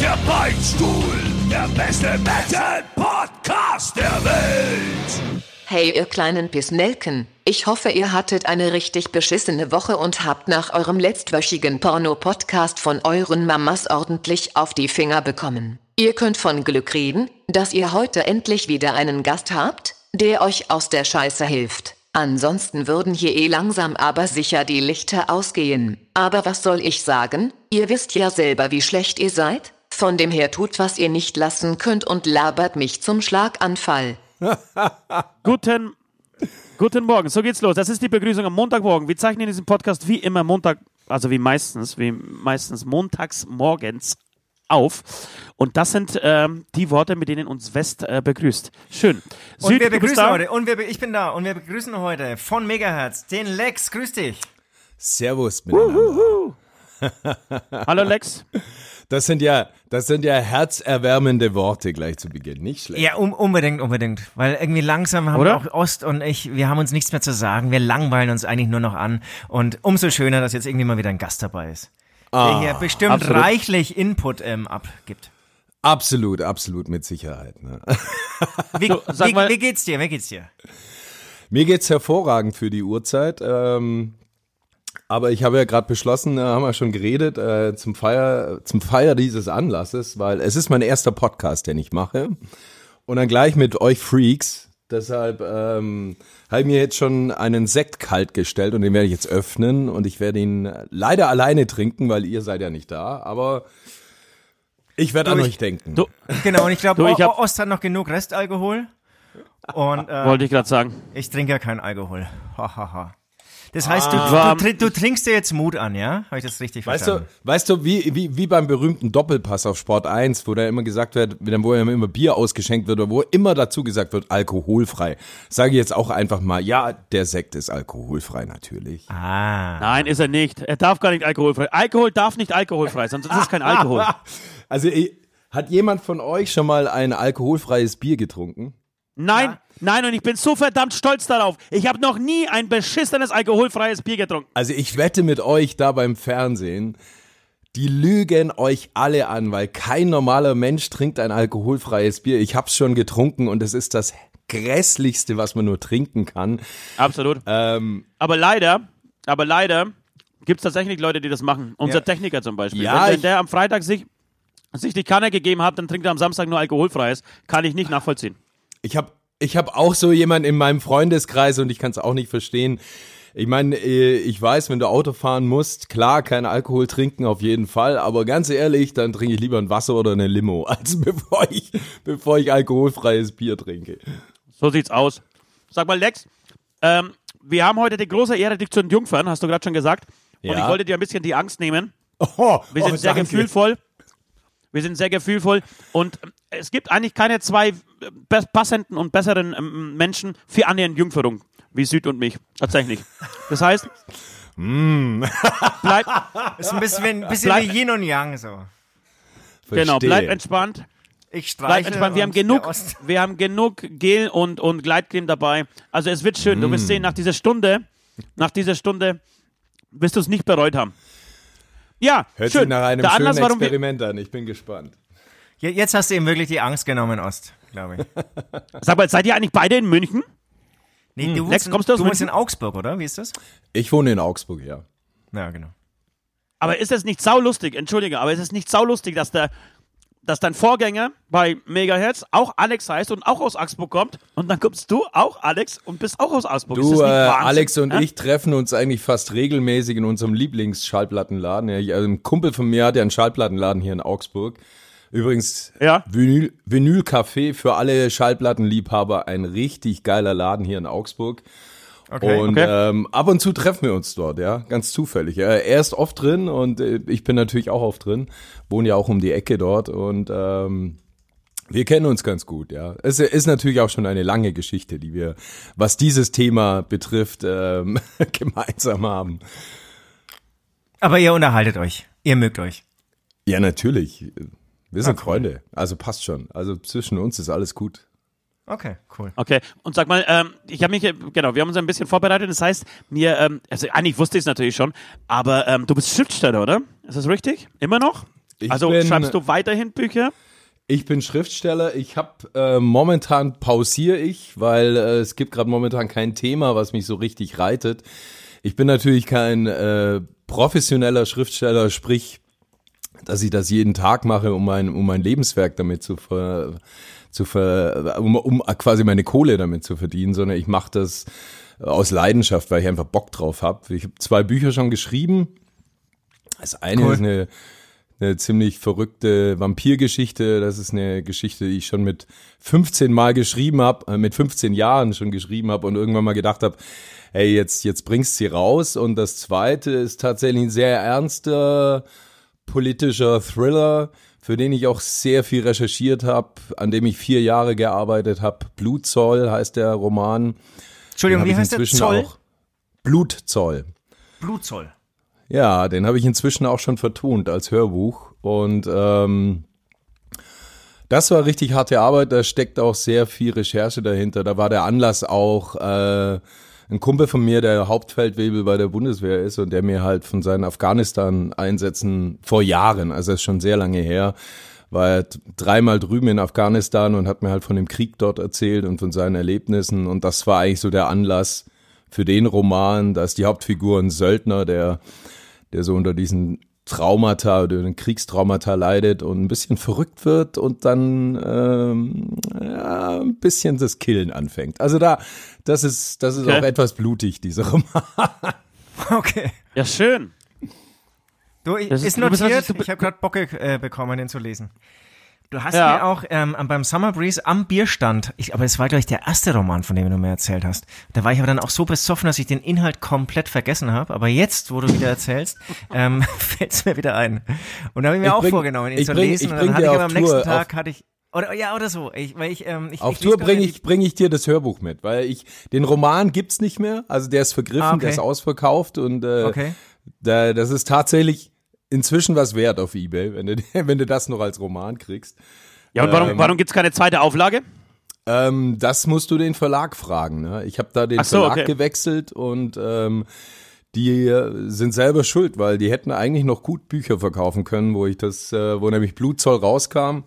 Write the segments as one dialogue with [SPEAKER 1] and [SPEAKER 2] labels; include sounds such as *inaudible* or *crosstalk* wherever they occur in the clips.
[SPEAKER 1] Der Beinstuhl, der beste Metal-Podcast der Welt.
[SPEAKER 2] Hey ihr kleinen Pissnelken, ich hoffe ihr hattet eine richtig beschissene Woche und habt nach eurem letztwöchigen Porno-Podcast von euren Mamas ordentlich auf die Finger bekommen. Ihr könnt von Glück reden, dass ihr heute endlich wieder einen Gast habt, der euch aus der Scheiße hilft. Ansonsten würden hier eh langsam aber sicher die Lichter ausgehen. Aber was soll ich sagen? Ihr wisst ja selber, wie schlecht ihr seid. Von dem her tut, was ihr nicht lassen könnt und labert mich zum Schlaganfall. *laughs*
[SPEAKER 3] Guten, guten Morgen, so geht's los. Das ist die Begrüßung am Montagmorgen. Wir zeichnen diesen Podcast wie immer Montag, also wie meistens, wie meistens montags morgens auf. Und das sind ähm, die Worte, mit denen uns West äh, begrüßt. Schön.
[SPEAKER 4] Und
[SPEAKER 3] Süd,
[SPEAKER 4] wir
[SPEAKER 3] du bist
[SPEAKER 4] begrüßen heute, und wir, ich bin da, und wir begrüßen heute von Megahertz den Lex. Grüß dich.
[SPEAKER 5] Servus.
[SPEAKER 3] Hallo Lex. *laughs*
[SPEAKER 5] Das sind ja, das sind ja herzerwärmende Worte gleich zu Beginn. Nicht schlecht.
[SPEAKER 4] Ja, um, unbedingt, unbedingt. Weil irgendwie langsam haben
[SPEAKER 3] Oder?
[SPEAKER 4] auch Ost und ich, wir haben uns nichts mehr zu sagen. Wir langweilen uns eigentlich nur noch an. Und umso schöner, dass jetzt irgendwie mal wieder ein Gast dabei ist. der hier bestimmt
[SPEAKER 3] absolut.
[SPEAKER 4] reichlich Input ähm, abgibt.
[SPEAKER 5] Absolut, absolut mit Sicherheit. Ne? *laughs*
[SPEAKER 4] Wie, wie,
[SPEAKER 3] mal-
[SPEAKER 4] wie geht's dir? Wie geht's dir?
[SPEAKER 5] Mir geht's hervorragend für die Uhrzeit. Ähm, aber ich habe ja gerade beschlossen, äh, haben wir schon geredet, äh, zum Feier, zum Feier dieses Anlasses, weil es ist mein erster Podcast, den ich mache. Und dann gleich mit euch Freaks. Deshalb ähm, habe ich mir jetzt schon einen Sekt kalt gestellt und den werde ich jetzt öffnen und ich werde ihn leider alleine trinken, weil ihr seid ja nicht da. Aber ich werde an
[SPEAKER 4] ich-
[SPEAKER 5] euch denken.
[SPEAKER 3] Du,
[SPEAKER 4] Genau, und ich glaube, Ost hat noch genug Restalkohol. Und äh,
[SPEAKER 3] wollte ich gerade sagen.
[SPEAKER 4] ich trinke ja keinen Alkohol. Ha, ha, ha. Das heißt, du,
[SPEAKER 3] Warm.
[SPEAKER 4] du, du trinkst dir jetzt Mut an, ja? Habe ich das richtig
[SPEAKER 5] Weißt
[SPEAKER 4] verstanden?
[SPEAKER 5] du, weißt du, wie, wie, wie beim berühmten Doppelpass auf Sport 1, wo da immer gesagt wird, wo ja immer Bier ausgeschenkt wird oder wo immer dazu gesagt wird, alkoholfrei. Sage ich jetzt auch einfach mal, ja, der Sekt ist alkoholfrei natürlich.
[SPEAKER 4] Ah.
[SPEAKER 3] Nein, ist er nicht. Er darf gar nicht alkoholfrei. Alkohol darf nicht alkoholfrei sein, sonst ist es kein Alkohol. *laughs*
[SPEAKER 5] Also hat jemand von euch schon mal ein alkoholfreies Bier getrunken?
[SPEAKER 3] Nein, nein, und ich bin so verdammt stolz darauf. Ich habe noch nie ein beschissenes alkoholfreies Bier getrunken.
[SPEAKER 5] Also ich wette mit euch da beim Fernsehen, die lügen euch alle an, weil kein normaler Mensch trinkt ein alkoholfreies Bier. Ich hab's schon getrunken und es ist das grässlichste, was man nur trinken kann.
[SPEAKER 3] Absolut.
[SPEAKER 5] Ähm,
[SPEAKER 3] Aber leider, aber leider gibt es tatsächlich Leute, die das machen. Unser
[SPEAKER 4] Ja.
[SPEAKER 3] Techniker zum Beispiel.
[SPEAKER 5] Ja,
[SPEAKER 3] wenn, wenn der am Freitag sich, sich die Kanne gegeben hat, dann trinkt er am Samstag nur alkoholfreies. Kann ich nicht nachvollziehen.
[SPEAKER 5] Ich habe ich hab auch so jemanden in meinem Freundeskreis und ich kann es auch nicht verstehen. Ich meine, äh, ich weiß, wenn du Auto fahren musst, klar, kein Alkohol trinken auf jeden Fall, aber ganz ehrlich, dann trinke ich lieber ein Wasser oder eine Limo, *laughs* als bevor ich, bevor ich alkoholfreies Bier trinke.
[SPEAKER 3] So sieht's aus. Sag mal, Lex, ähm, wir haben heute die große Ehre, dich zu entjungfern, hast du gerade schon gesagt. Und
[SPEAKER 5] Ja.
[SPEAKER 3] ich wollte dir ein bisschen die Angst nehmen. *laughs*
[SPEAKER 5] Oh,
[SPEAKER 3] Wir sind
[SPEAKER 5] oh,
[SPEAKER 3] sehr
[SPEAKER 5] danke.
[SPEAKER 3] gefühlvoll. Wir sind sehr gefühlvoll und ähm, es gibt eigentlich keine zwei äh, passenden und besseren ähm, Menschen für Anne Entjungferung wie Süd und mich. Tatsächlich. Das heißt, *laughs* bleib,
[SPEAKER 4] Ist ein bisschen, ein bisschen
[SPEAKER 3] Bleib-
[SPEAKER 4] wie Yin und Yang so.
[SPEAKER 3] genau,
[SPEAKER 5] Verstehe.
[SPEAKER 3] bleib entspannt.
[SPEAKER 4] Ich streiche
[SPEAKER 3] entspannt. Wir haben genug, *laughs* wir haben genug Gel und, und Gleitcreme dabei. Also es wird schön. Du
[SPEAKER 5] Mm.
[SPEAKER 3] wirst sehen, nach dieser Stunde, nach dieser Stunde wirst du es nicht bereut haben. Ja,
[SPEAKER 5] Hört
[SPEAKER 3] schön.
[SPEAKER 5] sich nach einem
[SPEAKER 3] Der
[SPEAKER 5] schönen
[SPEAKER 3] Anlass, warum wir,
[SPEAKER 5] Experiment an. Ich bin gespannt.
[SPEAKER 4] Je- Jetzt hast du ihm wirklich die Angst genommen, Ost, glaube ich. *laughs*
[SPEAKER 3] sag mal, seid ihr eigentlich beide in München?
[SPEAKER 4] Nee, du
[SPEAKER 3] Lex,
[SPEAKER 4] wohnst, in,
[SPEAKER 3] kommst du aus
[SPEAKER 4] du wohnst in? Augsburg, oder? Wie ist das?
[SPEAKER 5] Ich wohne in Augsburg, ja.
[SPEAKER 4] Ja, genau.
[SPEAKER 3] Aber ist es nicht saulustig, entschuldige, aber ist es nicht saulustig, dass der, dass dein Vorgänger bei Megahertz auch Alex heißt und auch aus Augsburg kommt und dann kommst du auch Alex und bist auch aus Augsburg. ist
[SPEAKER 5] Du,
[SPEAKER 3] das
[SPEAKER 5] äh? Alex und
[SPEAKER 3] Hä?
[SPEAKER 5] ich treffen uns eigentlich fast regelmäßig in unserem Lieblingsschallplattenladen. Ja, also ein Kumpel von mir hat ja einen Schallplattenladen hier in Augsburg. Übrigens,
[SPEAKER 3] Ja.
[SPEAKER 5] Vinyl, Vinyl Café für alle Schallplattenliebhaber, ein richtig geiler Laden hier in Augsburg.
[SPEAKER 4] Okay.
[SPEAKER 5] und
[SPEAKER 3] okay.
[SPEAKER 5] Ähm, ab und zu treffen wir uns dort, ja, ganz zufällig. Ja. Er ist oft drin und äh, ich bin natürlich auch oft drin, wohne ja auch um die Ecke dort und ähm, Wir kennen uns ganz gut, ja. Es ist natürlich auch schon eine lange Geschichte, die wir, was dieses Thema betrifft, ähm, *laughs* gemeinsam haben.
[SPEAKER 4] Aber ihr unterhaltet euch. Ihr mögt euch.
[SPEAKER 5] Ja, natürlich. Wir sind Freunde. Also passt schon. Also zwischen uns ist alles gut.
[SPEAKER 4] Okay, cool.
[SPEAKER 3] Okay, und sag mal, ähm, ich habe mich, äh, genau, wir haben uns ein bisschen vorbereitet. Das heißt, mir, ähm, also eigentlich wusste ich es natürlich schon, aber ähm, du bist Schriftsteller, oder? Ist das richtig? Immer noch?
[SPEAKER 5] Ich
[SPEAKER 3] also
[SPEAKER 5] bin-
[SPEAKER 3] schreibst du weiterhin Bücher?
[SPEAKER 5] Ich bin Schriftsteller. Ich habe äh, momentan pausiere ich, weil äh, es gibt gerade momentan kein Thema, was mich so richtig reitet. Ich bin natürlich kein äh, professioneller Schriftsteller, sprich, dass ich das jeden Tag mache, um mein um mein Lebenswerk damit zu ver, zu ver, um, um quasi meine Kohle damit zu verdienen, sondern ich mache das aus Leidenschaft, weil ich einfach Bock drauf habe. Ich habe zwei Bücher schon geschrieben. Das eine
[SPEAKER 4] Cool.
[SPEAKER 5] ist eine eine ziemlich verrückte Vampirgeschichte. Das ist eine Geschichte, die ich schon mit 15 Mal geschrieben habe, äh, mit 15 Jahren schon geschrieben habe und irgendwann mal gedacht habe, hey, jetzt, jetzt bringst sie raus. Und das zweite ist tatsächlich ein sehr ernster politischer Thriller, für den ich auch sehr viel recherchiert habe, an dem ich vier Jahre gearbeitet habe. Blutzoll heißt der Roman.
[SPEAKER 4] Entschuldigung, wie heißt der? Zoll?
[SPEAKER 5] Auch Blutzoll.
[SPEAKER 4] Blutzoll.
[SPEAKER 5] Ja, den habe ich inzwischen auch schon vertont als Hörbuch. Und ähm, das war richtig harte Arbeit, da steckt auch sehr viel Recherche dahinter. Da war der Anlass auch äh, ein Kumpel von mir, der Hauptfeldwebel bei der Bundeswehr ist und der mir halt von seinen Afghanistan-Einsätzen vor Jahren, also das ist schon sehr lange her, war er dreimal drüben in Afghanistan und hat mir halt von dem Krieg dort erzählt und von seinen Erlebnissen. Und das war eigentlich so der Anlass für den Roman. Da ist die Hauptfigur ein Söldner, der, der so unter diesen Traumata oder den Kriegstraumata leidet und ein bisschen verrückt wird und dann ähm, ja, ein bisschen das Killen anfängt. Also da, das ist, das ist
[SPEAKER 3] Okay.
[SPEAKER 5] auch etwas blutig, dieser Roman. *laughs*
[SPEAKER 4] Okay.
[SPEAKER 3] Ja, schön.
[SPEAKER 4] Du, ich-
[SPEAKER 3] Das ist-
[SPEAKER 4] ist
[SPEAKER 3] du bist
[SPEAKER 4] notiert.
[SPEAKER 3] also- du
[SPEAKER 4] ich habe gerade Bock äh, bekommen, den zu lesen. Du hast
[SPEAKER 3] Ja.
[SPEAKER 4] mir auch ähm, beim Summer Breeze am Bierstand, ich, aber es war, glaube ich, der erste Roman, von dem du mir erzählt hast. Da war ich aber dann auch so besoffen, dass ich den Inhalt komplett vergessen habe. Aber jetzt, wo du wieder erzählst, *laughs* ähm, *laughs* fällt es mir wieder ein. Und da habe ich mir
[SPEAKER 5] Ich
[SPEAKER 4] auch
[SPEAKER 5] bring-
[SPEAKER 4] vorgenommen, ihn zu
[SPEAKER 5] bring-
[SPEAKER 4] lesen. und dann hatte ich aber am nächsten
[SPEAKER 5] Tour-
[SPEAKER 4] Tag,
[SPEAKER 5] auf-
[SPEAKER 4] hatte ich, oder ja, oder so. Ich, weil ich, ähm, ich,
[SPEAKER 5] Auf
[SPEAKER 4] ich
[SPEAKER 5] Tour bringe ich, bring ich dir das Hörbuch mit, weil ich, den Roman gibt's nicht mehr, also der ist vergriffen,
[SPEAKER 4] Ah, okay.
[SPEAKER 5] der ist ausverkauft und äh,
[SPEAKER 4] Okay.
[SPEAKER 5] da, das ist tatsächlich inzwischen was wert auf Ebay, wenn du, *laughs* wenn du das noch als Roman kriegst.
[SPEAKER 3] Ja, und warum,
[SPEAKER 5] Ähm,
[SPEAKER 3] warum gibt es keine zweite Auflage?
[SPEAKER 5] Ähm, das musst du den Verlag fragen. Ne? Ich habe da den
[SPEAKER 3] so,
[SPEAKER 5] Verlag
[SPEAKER 3] okay.
[SPEAKER 5] gewechselt und ähm, die äh, sind selber schuld, weil die hätten eigentlich noch gut Bücher verkaufen können, wo ich das, äh, wo nämlich Blutzoll rauskam,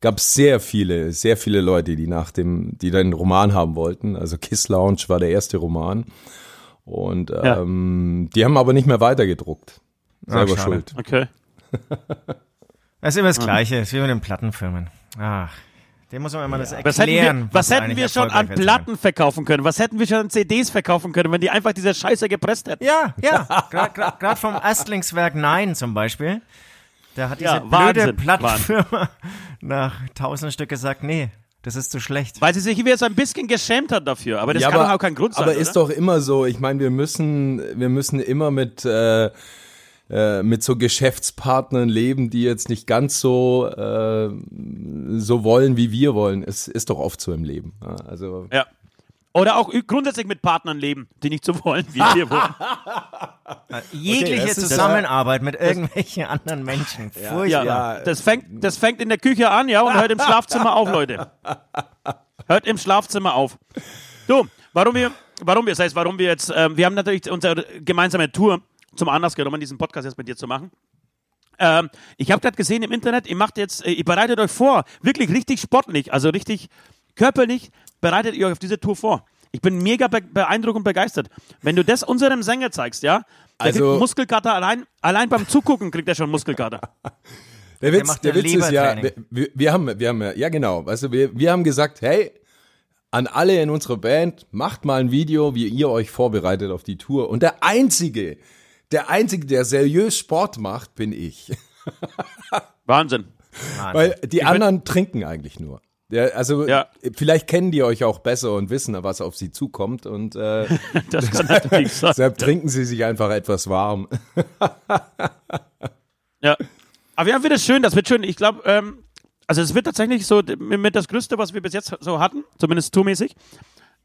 [SPEAKER 5] gab sehr viele, sehr viele Leute, die nach dem, die den Roman haben wollten. Also Kiss Lounge war der erste Roman und
[SPEAKER 3] Ja.
[SPEAKER 5] ähm, die haben aber nicht mehr weitergedruckt. Selber
[SPEAKER 4] schade.
[SPEAKER 5] schuld.
[SPEAKER 3] Okay. *laughs*
[SPEAKER 4] Das ist immer das Gleiche, es ist wie mit den Plattenfirmen. Ach, dem muss man immer das erklären.
[SPEAKER 3] Was hätten wir, was hätten wir schon an. Platten verkaufen können? Was hätten wir schon an CDs verkaufen können, wenn die einfach diese Scheiße gepresst hätten?
[SPEAKER 4] Ja, ja. *laughs* Gerade vom Erstlingswerk Nein zum Beispiel. Da hat diese
[SPEAKER 3] Ja,
[SPEAKER 4] blöde
[SPEAKER 3] Wahnsinn,
[SPEAKER 4] Plattenfirma *laughs* nach tausend Stück gesagt, nee, das ist zu schlecht.
[SPEAKER 3] Weil sie sich wieder so ein bisschen geschämt hat dafür. Aber das kann doch auch kein Grund sein.
[SPEAKER 5] Aber
[SPEAKER 3] oder?
[SPEAKER 5] ist doch immer so. Ich meine, wir müssen, wir müssen immer mit äh, äh, mit so Geschäftspartnern leben, die jetzt nicht ganz so äh, so wollen, wie wir wollen. Es ist doch oft so im Leben. Ja, Also
[SPEAKER 3] Ja. Oder auch grundsätzlich mit Partnern leben, die nicht so wollen, wie wir wollen. *laughs*
[SPEAKER 4] Jegliche
[SPEAKER 5] das ist-
[SPEAKER 4] Zusammenarbeit mit irgendwelchen anderen Menschen. *laughs* Furchtbar.
[SPEAKER 3] Ja,
[SPEAKER 5] Ja.
[SPEAKER 3] Das, fängt, das fängt in der Küche an, ja, und hört im Schlafzimmer auf, Leute. Hört im Schlafzimmer auf. Du, warum wir, warum wir, das heißt, warum wir jetzt, ähm, wir haben natürlich unsere gemeinsame Tour zum Anlass genommen, diesen Podcast jetzt mit dir zu machen. Ähm, ich habe gerade gesehen im Internet, ihr macht jetzt, äh, ihr bereitet euch vor, wirklich richtig sportlich, also richtig körperlich, bereitet ihr euch auf diese Tour vor. Ich bin mega be beeindruckt und begeistert. Wenn du das unserem Sänger zeigst, ja, der
[SPEAKER 5] Also-
[SPEAKER 3] kriegt Muskelkater allein, allein beim Zugucken kriegt er schon Muskelkater. *laughs*
[SPEAKER 5] der Witz,
[SPEAKER 4] macht
[SPEAKER 5] der
[SPEAKER 4] ja
[SPEAKER 5] Witz ist ja, wir, wir, haben, wir haben, ja ja, genau, weißt du, wir, wir haben gesagt, hey, an alle in unserer Band, macht mal ein Video, wie ihr euch vorbereitet auf die Tour. Und der einzige, der einzige, der seriös Sport macht, bin ich. *laughs*
[SPEAKER 3] Wahnsinn.
[SPEAKER 5] Weil die anderen trinken eigentlich nur. Ja, also
[SPEAKER 3] Ja.
[SPEAKER 5] vielleicht kennen die euch auch besser und wissen, was auf sie zukommt und äh, *laughs*
[SPEAKER 3] Das kann natürlich *laughs* sein.
[SPEAKER 5] deshalb trinken sie sich einfach etwas warm.
[SPEAKER 3] Ja. Aber ja, wird es schön, das wird schön. Ich glaube, ähm, also es wird tatsächlich so mit das Größte, was wir bis jetzt so hatten, zumindest tourmäßig.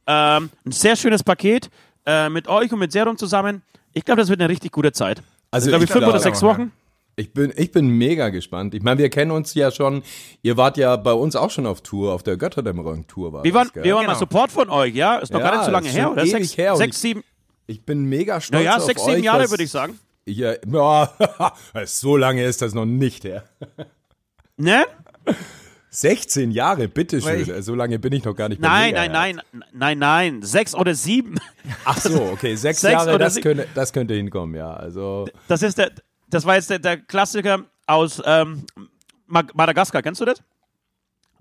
[SPEAKER 3] Ähm, ein sehr schönes Paket äh, mit euch und mit Serum zusammen. Ich glaube, das wird eine richtig gute Zeit.
[SPEAKER 5] Also
[SPEAKER 3] ich glaube,
[SPEAKER 5] ich
[SPEAKER 3] fünf oder sechs Wochen.
[SPEAKER 5] Ich bin, ich bin mega gespannt. Ich meine, wir kennen uns ja schon. Ihr wart ja bei uns auch schon auf Tour, auf der Götterdämmerung-Tour war
[SPEAKER 3] Wir
[SPEAKER 5] das,
[SPEAKER 3] waren,
[SPEAKER 5] gell?
[SPEAKER 3] wir waren
[SPEAKER 4] Genau.
[SPEAKER 3] mal Support von euch, ja? Ist noch
[SPEAKER 5] Ja,
[SPEAKER 3] gar nicht so lange her, oder? Sechs,
[SPEAKER 5] her
[SPEAKER 3] sechs
[SPEAKER 5] ich-
[SPEAKER 3] sieben,
[SPEAKER 5] Ich bin mega stolz
[SPEAKER 3] naja,
[SPEAKER 5] auf
[SPEAKER 3] sechs,
[SPEAKER 5] euch.
[SPEAKER 3] sieben Jahre,
[SPEAKER 5] dass-
[SPEAKER 3] würde ich sagen.
[SPEAKER 5] Ja, ja, *laughs* so lange ist das noch nicht her.
[SPEAKER 3] Ne?
[SPEAKER 5] 16 Jahre, bitteschön. So lange bin ich noch gar nicht bei
[SPEAKER 3] Nein, nein,
[SPEAKER 5] Megahertz.
[SPEAKER 3] nein, nein, nein. Sechs oder sieben.
[SPEAKER 5] Ach so, okay, *laughs* sechs,
[SPEAKER 3] Sechs
[SPEAKER 5] Jahre, das könnte, das könnte hinkommen, ja. Also,
[SPEAKER 3] Das ist der, das war jetzt der, der Klassiker aus ähm, Ma- Madagaskar. Kennst du das?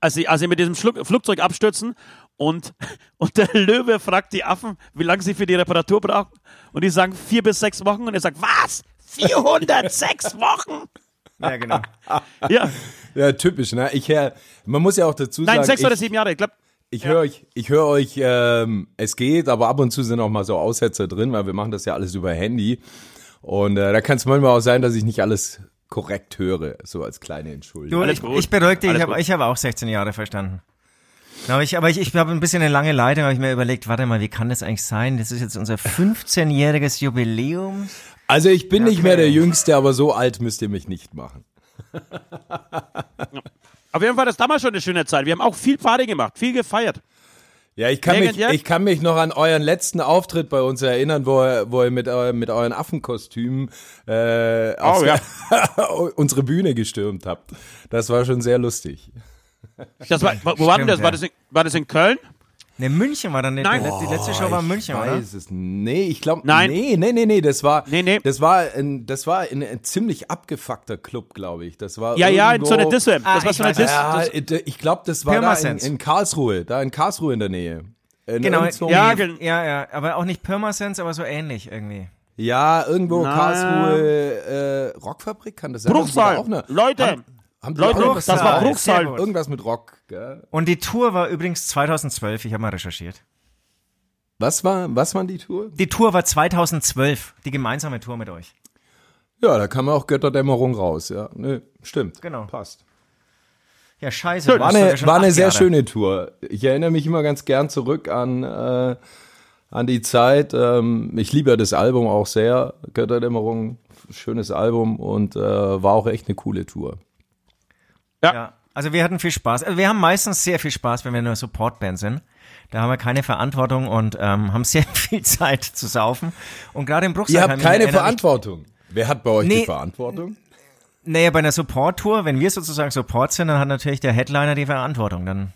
[SPEAKER 3] Als sie, als sie mit diesem Schluck, Flugzeug abstürzen und, *laughs* und der Löwe fragt die Affen, wie lange sie für die Reparatur brauchen. Und die sagen vier bis sechs Wochen. Und er sagt, was? 406 Wochen?
[SPEAKER 4] Ja, genau.
[SPEAKER 3] Ja.
[SPEAKER 5] ja, typisch, ne? Ich hör, man muss ja auch dazu
[SPEAKER 3] Nein,
[SPEAKER 5] sagen,
[SPEAKER 3] sechs
[SPEAKER 5] ich,
[SPEAKER 3] oder sieben Jahre. Ich glaube,
[SPEAKER 5] Ich höre euch, ich höre euch, ähm, es geht, aber ab und zu sind auch mal so Aussetzer drin, weil wir machen das ja alles über Handy. Und äh, da kann es manchmal auch sein, dass ich nicht alles korrekt höre, so als kleine Entschuldigung.
[SPEAKER 4] Du,
[SPEAKER 3] Alles
[SPEAKER 4] ich,
[SPEAKER 3] gut.
[SPEAKER 4] ich beruhige dich, ich habe hab auch 16 Jahre verstanden. Aber ich, aber ich, ich habe ein bisschen eine lange Leitung, habe ich mir überlegt, warte mal, wie kann das eigentlich sein? Das ist jetzt unser 15-jähriges Jubiläum.
[SPEAKER 5] Also ich bin nicht mehr
[SPEAKER 4] Okay.
[SPEAKER 5] der Jüngste, aber so alt müsst ihr mich nicht machen. *laughs*
[SPEAKER 3] auf jeden Fall war das damals schon eine schöne Zeit. Wir haben auch viel Party gemacht, viel gefeiert.
[SPEAKER 5] Ja, ich kann, mich, ich kann mich noch an euren letzten Auftritt bei uns erinnern, wo, ihr- wo ihr mit, eu- mit euren Affenkostümen äh, aufs-
[SPEAKER 3] ja. *laughs*
[SPEAKER 5] unsere Bühne gestürmt habt. Das war schon sehr lustig.
[SPEAKER 3] Das war, wo war denn
[SPEAKER 4] Stimmt,
[SPEAKER 3] das? War das, in, war das in Köln?
[SPEAKER 4] Ne, München war dann die,
[SPEAKER 3] Nein.
[SPEAKER 4] die, die letzte Show war in München,
[SPEAKER 5] ich
[SPEAKER 4] oder?
[SPEAKER 5] weiß es. Nee, ich glaube,
[SPEAKER 3] Nein.
[SPEAKER 5] nee, nee, nee, nee, das war,
[SPEAKER 3] Nee, nee.
[SPEAKER 5] das war, ein, das war ein, ein ziemlich abgefuckter Club, glaube ich. Das war
[SPEAKER 3] Ja, ja, in so einer
[SPEAKER 5] irgendwo-
[SPEAKER 3] Disse.
[SPEAKER 4] Ah,
[SPEAKER 3] Das war so eine
[SPEAKER 4] weiß,
[SPEAKER 3] Diss.
[SPEAKER 5] Ja, ich glaube, das war da in,
[SPEAKER 4] Pirmasens.
[SPEAKER 5] in Karlsruhe, da in Karlsruhe in der Nähe. In
[SPEAKER 4] Genau,
[SPEAKER 3] Ja,
[SPEAKER 4] ja, ja, ja, aber auch nicht Pirmasens, aber so ähnlich irgendwie.
[SPEAKER 5] ja, irgendwo
[SPEAKER 3] Na.
[SPEAKER 5] Karlsruhe, äh, Rockfabrik, kann das sein?
[SPEAKER 3] Bruchsal.
[SPEAKER 5] Auch eine,
[SPEAKER 3] Leute,
[SPEAKER 5] haben,
[SPEAKER 3] Leute,
[SPEAKER 5] auch
[SPEAKER 3] das war? Bruchsal.
[SPEAKER 5] Irgendwas mit Rock, gell?
[SPEAKER 4] Und die Tour war übrigens 2012, ich habe mal recherchiert.
[SPEAKER 5] Was war, was war die Tour?
[SPEAKER 4] Die Tour war 2012, die gemeinsame Tour mit euch.
[SPEAKER 5] Ja, da kam auch Götterdämmerung raus, ja. Nö, stimmt.
[SPEAKER 4] Genau.
[SPEAKER 5] Passt.
[SPEAKER 4] Ja, scheiße.
[SPEAKER 5] War eine, war eine sehr
[SPEAKER 4] Jahre.
[SPEAKER 5] schöne Tour. Ich erinnere mich immer ganz gern zurück an, äh, an die Zeit. Ähm, ich liebe ja das Album auch sehr. Götterdämmerung, schönes Album und äh, war auch echt eine coole Tour.
[SPEAKER 4] Ja, also wir hatten viel Spaß. Also wir haben meistens sehr viel Spaß, wenn wir eine Supportband sind. Da haben wir keine Verantwortung und ähm, haben sehr *laughs* viel Zeit zu saufen. Und gerade im Bruchsal
[SPEAKER 5] Ihr habt keine Verantwortung. Wer hat bei euch die
[SPEAKER 4] Nee.
[SPEAKER 5] Verantwortung?
[SPEAKER 4] Ich, naja, bei einer Support-Tour, wenn wir sozusagen Support sind, dann hat natürlich der Headliner die Verantwortung. Dann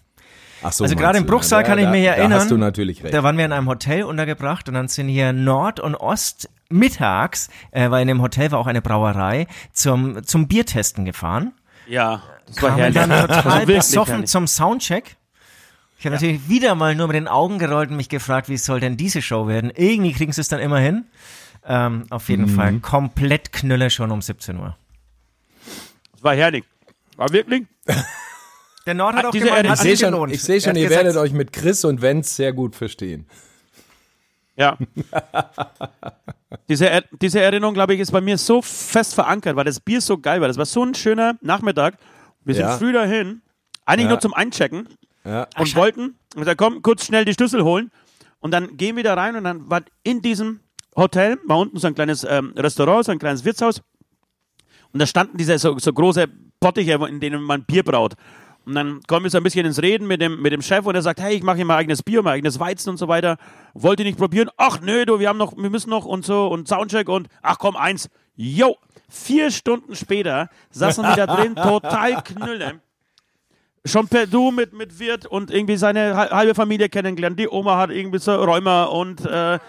[SPEAKER 5] Ach so,
[SPEAKER 4] Also gerade im Bruchsal
[SPEAKER 5] ja,
[SPEAKER 4] kann ich
[SPEAKER 5] da,
[SPEAKER 4] mich
[SPEAKER 5] Da
[SPEAKER 4] erinnern.
[SPEAKER 5] hast du natürlich recht.
[SPEAKER 4] Da waren wir in einem Hotel untergebracht und dann sind hier Nord und Ost mittags, äh, weil in dem Hotel war auch eine Brauerei, zum, zum Biertesten gefahren.
[SPEAKER 3] Ja, das war herrlich.
[SPEAKER 4] dann total besoffen
[SPEAKER 3] herrlich.
[SPEAKER 4] zum Soundcheck. Ich habe natürlich wieder mal nur mit den Augen gerollt und mich gefragt, wie soll denn diese Show werden? Irgendwie kriegen sie es dann immer hin. Ähm, auf jeden
[SPEAKER 5] Mhm.
[SPEAKER 4] Fall komplett Knülle schon um 17 Uhr.
[SPEAKER 3] Das war herrlich. War wirklich?
[SPEAKER 4] Der Nord hat auch gemeint,
[SPEAKER 5] ich sehe schon, ich sehe schon ihr
[SPEAKER 4] gesagt,
[SPEAKER 5] werdet euch mit Chris und Wenz sehr gut verstehen.
[SPEAKER 3] Ja. *laughs* diese, Er- diese Erinnerung, glaube ich, ist bei mir so fest verankert, weil das Bier so geil war. Das war so ein schöner Nachmittag. Wir sind
[SPEAKER 5] Ja.
[SPEAKER 3] früh dahin, eigentlich
[SPEAKER 5] Ja.
[SPEAKER 3] nur zum Einchecken
[SPEAKER 5] Ja.
[SPEAKER 3] und wollten, und gesagt, komm, kurz schnell die Schlüssel holen. Und dann gehen wir da rein und dann war in diesem Hotel, war unten so ein kleines ähm, Restaurant, so ein kleines Wirtshaus. Und da standen diese so, so große Pottiche, in denen man Bier braut. Und dann kommen wir so ein bisschen ins Reden mit dem, mit dem Chef und er sagt, hey, ich mache hier mein eigenes Bier, mein eigenes Weizen und so weiter. Wollt ihr nicht probieren? Ach nö, du, wir haben noch, wir müssen noch und so und Soundcheck und ach komm, eins. Yo! Vier Stunden später saßen wir da drin, *laughs* total knülle. Schon per Du mit, mit Wirt und irgendwie seine hal- halbe Familie kennengelernt. Die Oma hat irgendwie so Rheuma und äh,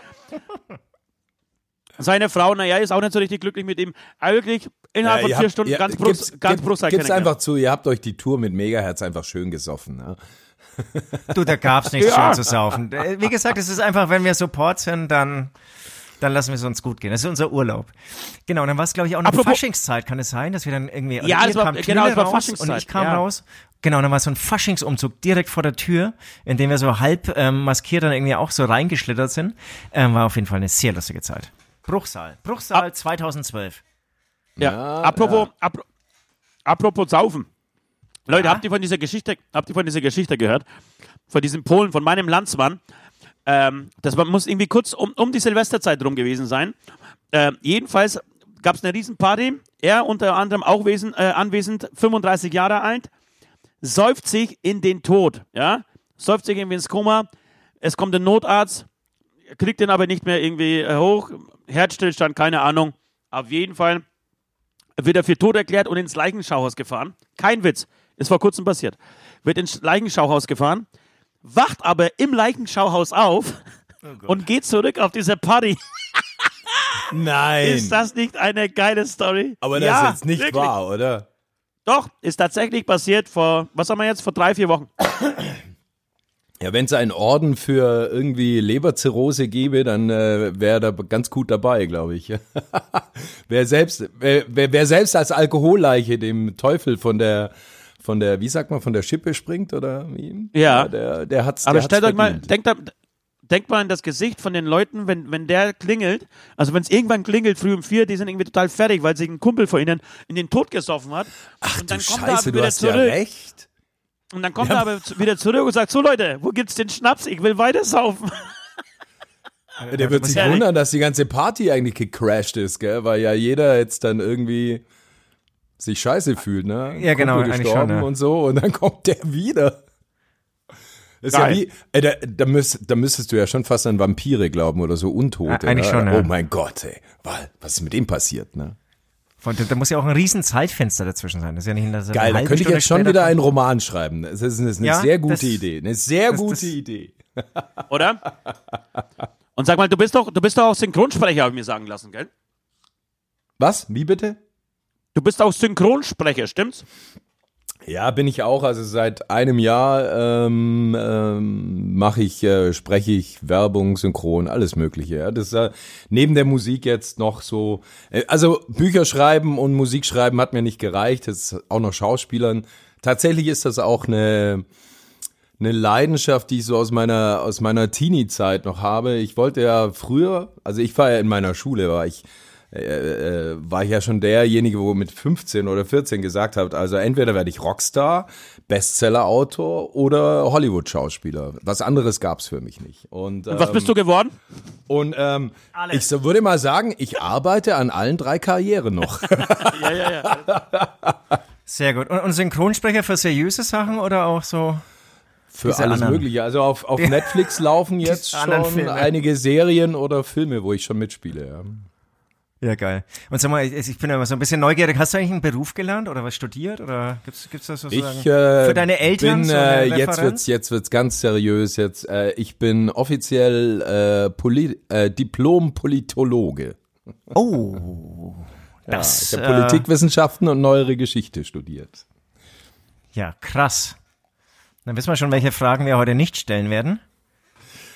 [SPEAKER 3] seine Frau, naja, ist auch nicht so richtig glücklich mit ihm. Aber wirklich innerhalb von
[SPEAKER 5] ihr
[SPEAKER 3] vier
[SPEAKER 5] habt-
[SPEAKER 3] Stunden
[SPEAKER 5] ihr-
[SPEAKER 3] ganz,
[SPEAKER 5] gibt's-
[SPEAKER 3] Brust, ganz
[SPEAKER 5] gib-
[SPEAKER 3] Brustseil
[SPEAKER 5] Gib's
[SPEAKER 3] kennengelernt.
[SPEAKER 5] einfach zu, ihr habt euch die Tour mit Megahertz einfach schön gesoffen. Ne? *laughs*
[SPEAKER 4] Du, da gab's nichts
[SPEAKER 3] Ja.
[SPEAKER 4] schön zu saufen. Äh, Wie gesagt, es ist einfach, wenn wir Support sind, dann, dann lassen wir es uns gut gehen. Das ist unser Urlaub. Genau, dann war es, glaube ich, auch eine
[SPEAKER 3] Apropos-
[SPEAKER 4] Faschingszeit, kann es sein, dass wir dann irgendwie,
[SPEAKER 3] Ja, das war- genau, das war
[SPEAKER 4] raus
[SPEAKER 3] Faschingszeit,
[SPEAKER 4] und ich kam
[SPEAKER 3] ja.
[SPEAKER 4] raus. Genau, dann war so ein Faschingsumzug direkt vor der Tür, in dem wir so halb ähm, maskiert dann irgendwie auch so reingeschlittert sind. Ähm, war auf jeden Fall eine sehr lustige Zeit. Bruchsal. Bruchsal 2012.
[SPEAKER 3] Ja.
[SPEAKER 5] Ja,
[SPEAKER 3] apropos, apro- apropos Saufen. Leute, habt ihr von dieser Geschichte, habt ihr von dieser Geschichte gehört? Von diesem Polen, von meinem Landsmann. Ähm, das war, muss irgendwie kurz um, um die Silvesterzeit rum gewesen sein. Ähm, jedenfalls gab es eine Riesenparty. Er unter anderem auch wesen, äh, anwesend, 35 Jahre alt, säuft sich in den Tod, ja, säuft sich irgendwie ins Koma. Es kommt ein Notarzt, kriegt den aber nicht mehr irgendwie äh, hoch, Herzstillstand, keine Ahnung. Auf jeden Fall wird er für tot erklärt und ins Leichenschauhaus gefahren. Kein Witz, ist vor kurzem passiert. Wird ins Leichenschauhaus gefahren, wacht aber im Leichenschauhaus auf und geht zurück auf diese Party. *laughs*
[SPEAKER 5] Nein.
[SPEAKER 3] Ist das nicht eine geile Story?
[SPEAKER 5] Aber das
[SPEAKER 3] ja,
[SPEAKER 5] ist jetzt nicht
[SPEAKER 3] wirklich.
[SPEAKER 5] wahr, oder?
[SPEAKER 3] Doch, ist tatsächlich passiert vor, was haben wir jetzt, vor drei, vier Wochen. *coughs*
[SPEAKER 5] Ja, wenn es einen Orden für irgendwie Leberzirrhose gäbe, dann äh, wäre da ganz gut dabei, glaube ich. *laughs* wer selbst, wer, wer, wer selbst als Alkoholleiche dem Teufel von der, von der, wie sagt man, von der Schippe springt oder wie?
[SPEAKER 3] Ja.
[SPEAKER 5] der, der hat's.
[SPEAKER 3] Aber
[SPEAKER 5] der
[SPEAKER 3] stellt
[SPEAKER 5] hat's
[SPEAKER 3] euch mal, denkt, denkt mal an das Gesicht von den Leuten, wenn, wenn der klingelt, also wenn es irgendwann klingelt, früh um vier, die sind irgendwie total fertig, weil sich ein Kumpel vor ihnen in den Tod gesoffen hat.
[SPEAKER 5] Ach
[SPEAKER 3] und dann
[SPEAKER 5] du
[SPEAKER 3] kommt
[SPEAKER 5] Scheiße,
[SPEAKER 3] aber
[SPEAKER 5] du hast ja
[SPEAKER 3] zurück.
[SPEAKER 5] recht.
[SPEAKER 3] Und dann kommt er aber zu- wieder zurück und sagt, so Leute, wo gibt's den Schnaps? Ich will weiter saufen.
[SPEAKER 5] Der wird sich wundern, dass die ganze Party eigentlich gecrashed ist, gell? Weil ja jeder jetzt dann irgendwie sich scheiße fühlt, ne?
[SPEAKER 4] Ja, genau,
[SPEAKER 5] Kumpel
[SPEAKER 4] eigentlich
[SPEAKER 5] gestorben
[SPEAKER 4] schon, ja.
[SPEAKER 5] und so und dann *laughs* kommt der wieder. Das ist ja
[SPEAKER 3] Geil.
[SPEAKER 5] wie, äh, da, da, müsst, da müsstest du ja schon fast an Vampire glauben oder so Untote.
[SPEAKER 4] Ja, eigentlich
[SPEAKER 5] ne?
[SPEAKER 4] schon, ja.
[SPEAKER 5] Oh mein Gott, ey. Wa- Was ist mit dem passiert, ne?
[SPEAKER 4] Von, da muss ja auch ein riesen Zeitfenster dazwischen sein. Das ist ja nicht dass er
[SPEAKER 5] Geil,
[SPEAKER 4] eine
[SPEAKER 5] da könnte ich jetzt schon wieder
[SPEAKER 4] kommt.
[SPEAKER 5] einen Roman schreiben. Das ist, ist eine
[SPEAKER 4] Ja,
[SPEAKER 5] sehr gute
[SPEAKER 4] das-
[SPEAKER 5] Idee. Eine sehr
[SPEAKER 4] das-
[SPEAKER 5] gute
[SPEAKER 4] das-
[SPEAKER 5] Idee. *laughs*
[SPEAKER 3] Oder? Und sag mal, du bist doch, du bist doch auch Synchronsprecher, habe ich mir sagen lassen, gell?
[SPEAKER 5] Was? Wie bitte?
[SPEAKER 3] Du bist auch Synchronsprecher, stimmt's?
[SPEAKER 5] Ja, bin ich auch. Also seit einem Jahr ähm, ähm, mache ich, äh, spreche ich Werbung, Synchron, alles Mögliche. Ja. Das ist äh, neben der Musik jetzt noch so. Äh, also Bücher schreiben und Musik schreiben hat mir nicht gereicht. Ist auch noch Schauspielern. Tatsächlich ist das auch eine eine Leidenschaft, die ich so aus meiner aus meiner Teenie-Zeit noch habe. Ich wollte ja früher, also ich war ja in meiner Schule, war ich äh, äh, war ich ja schon derjenige, wo mit 15 oder 14 gesagt hat, also entweder werde ich Rockstar, Bestseller-Autor oder Hollywood-Schauspieler. Was anderes gab's für mich nicht. Und,
[SPEAKER 3] Und was
[SPEAKER 5] ähm,
[SPEAKER 3] bist du geworden?
[SPEAKER 5] Und ähm, ich so, würde mal sagen, ich arbeite an allen drei Karrieren noch. *laughs*
[SPEAKER 3] ja, ja, ja.
[SPEAKER 4] Sehr gut. Und, und Synchronsprecher für seriöse Sachen oder auch so?
[SPEAKER 5] Für
[SPEAKER 4] Diese
[SPEAKER 5] alles
[SPEAKER 4] anderen.
[SPEAKER 5] Mögliche. Also auf, auf Netflix laufen *laughs* jetzt schon einige Serien oder Filme, wo ich schon mitspiele. Ja.
[SPEAKER 4] Ja, geil. Und sag mal, ich, bin ja immer so ein bisschen neugierig. Hast du eigentlich einen Beruf gelernt oder was studiert? Oder gibt's, gibt's das sozusagen?
[SPEAKER 5] Ich äh,
[SPEAKER 4] für deine Eltern
[SPEAKER 5] bin,
[SPEAKER 4] so eine
[SPEAKER 5] äh, jetzt wird's jetzt wird's ganz seriös jetzt. Äh, ich bin offiziell äh, Poli äh, Diplom-Politologe.
[SPEAKER 4] Oh.
[SPEAKER 5] Ja,
[SPEAKER 4] Das,
[SPEAKER 5] ich habe
[SPEAKER 4] äh,
[SPEAKER 5] Politikwissenschaften und neuere Geschichte studiert.
[SPEAKER 4] Ja, krass. Dann wissen wir schon, welche Fragen wir heute nicht stellen werden.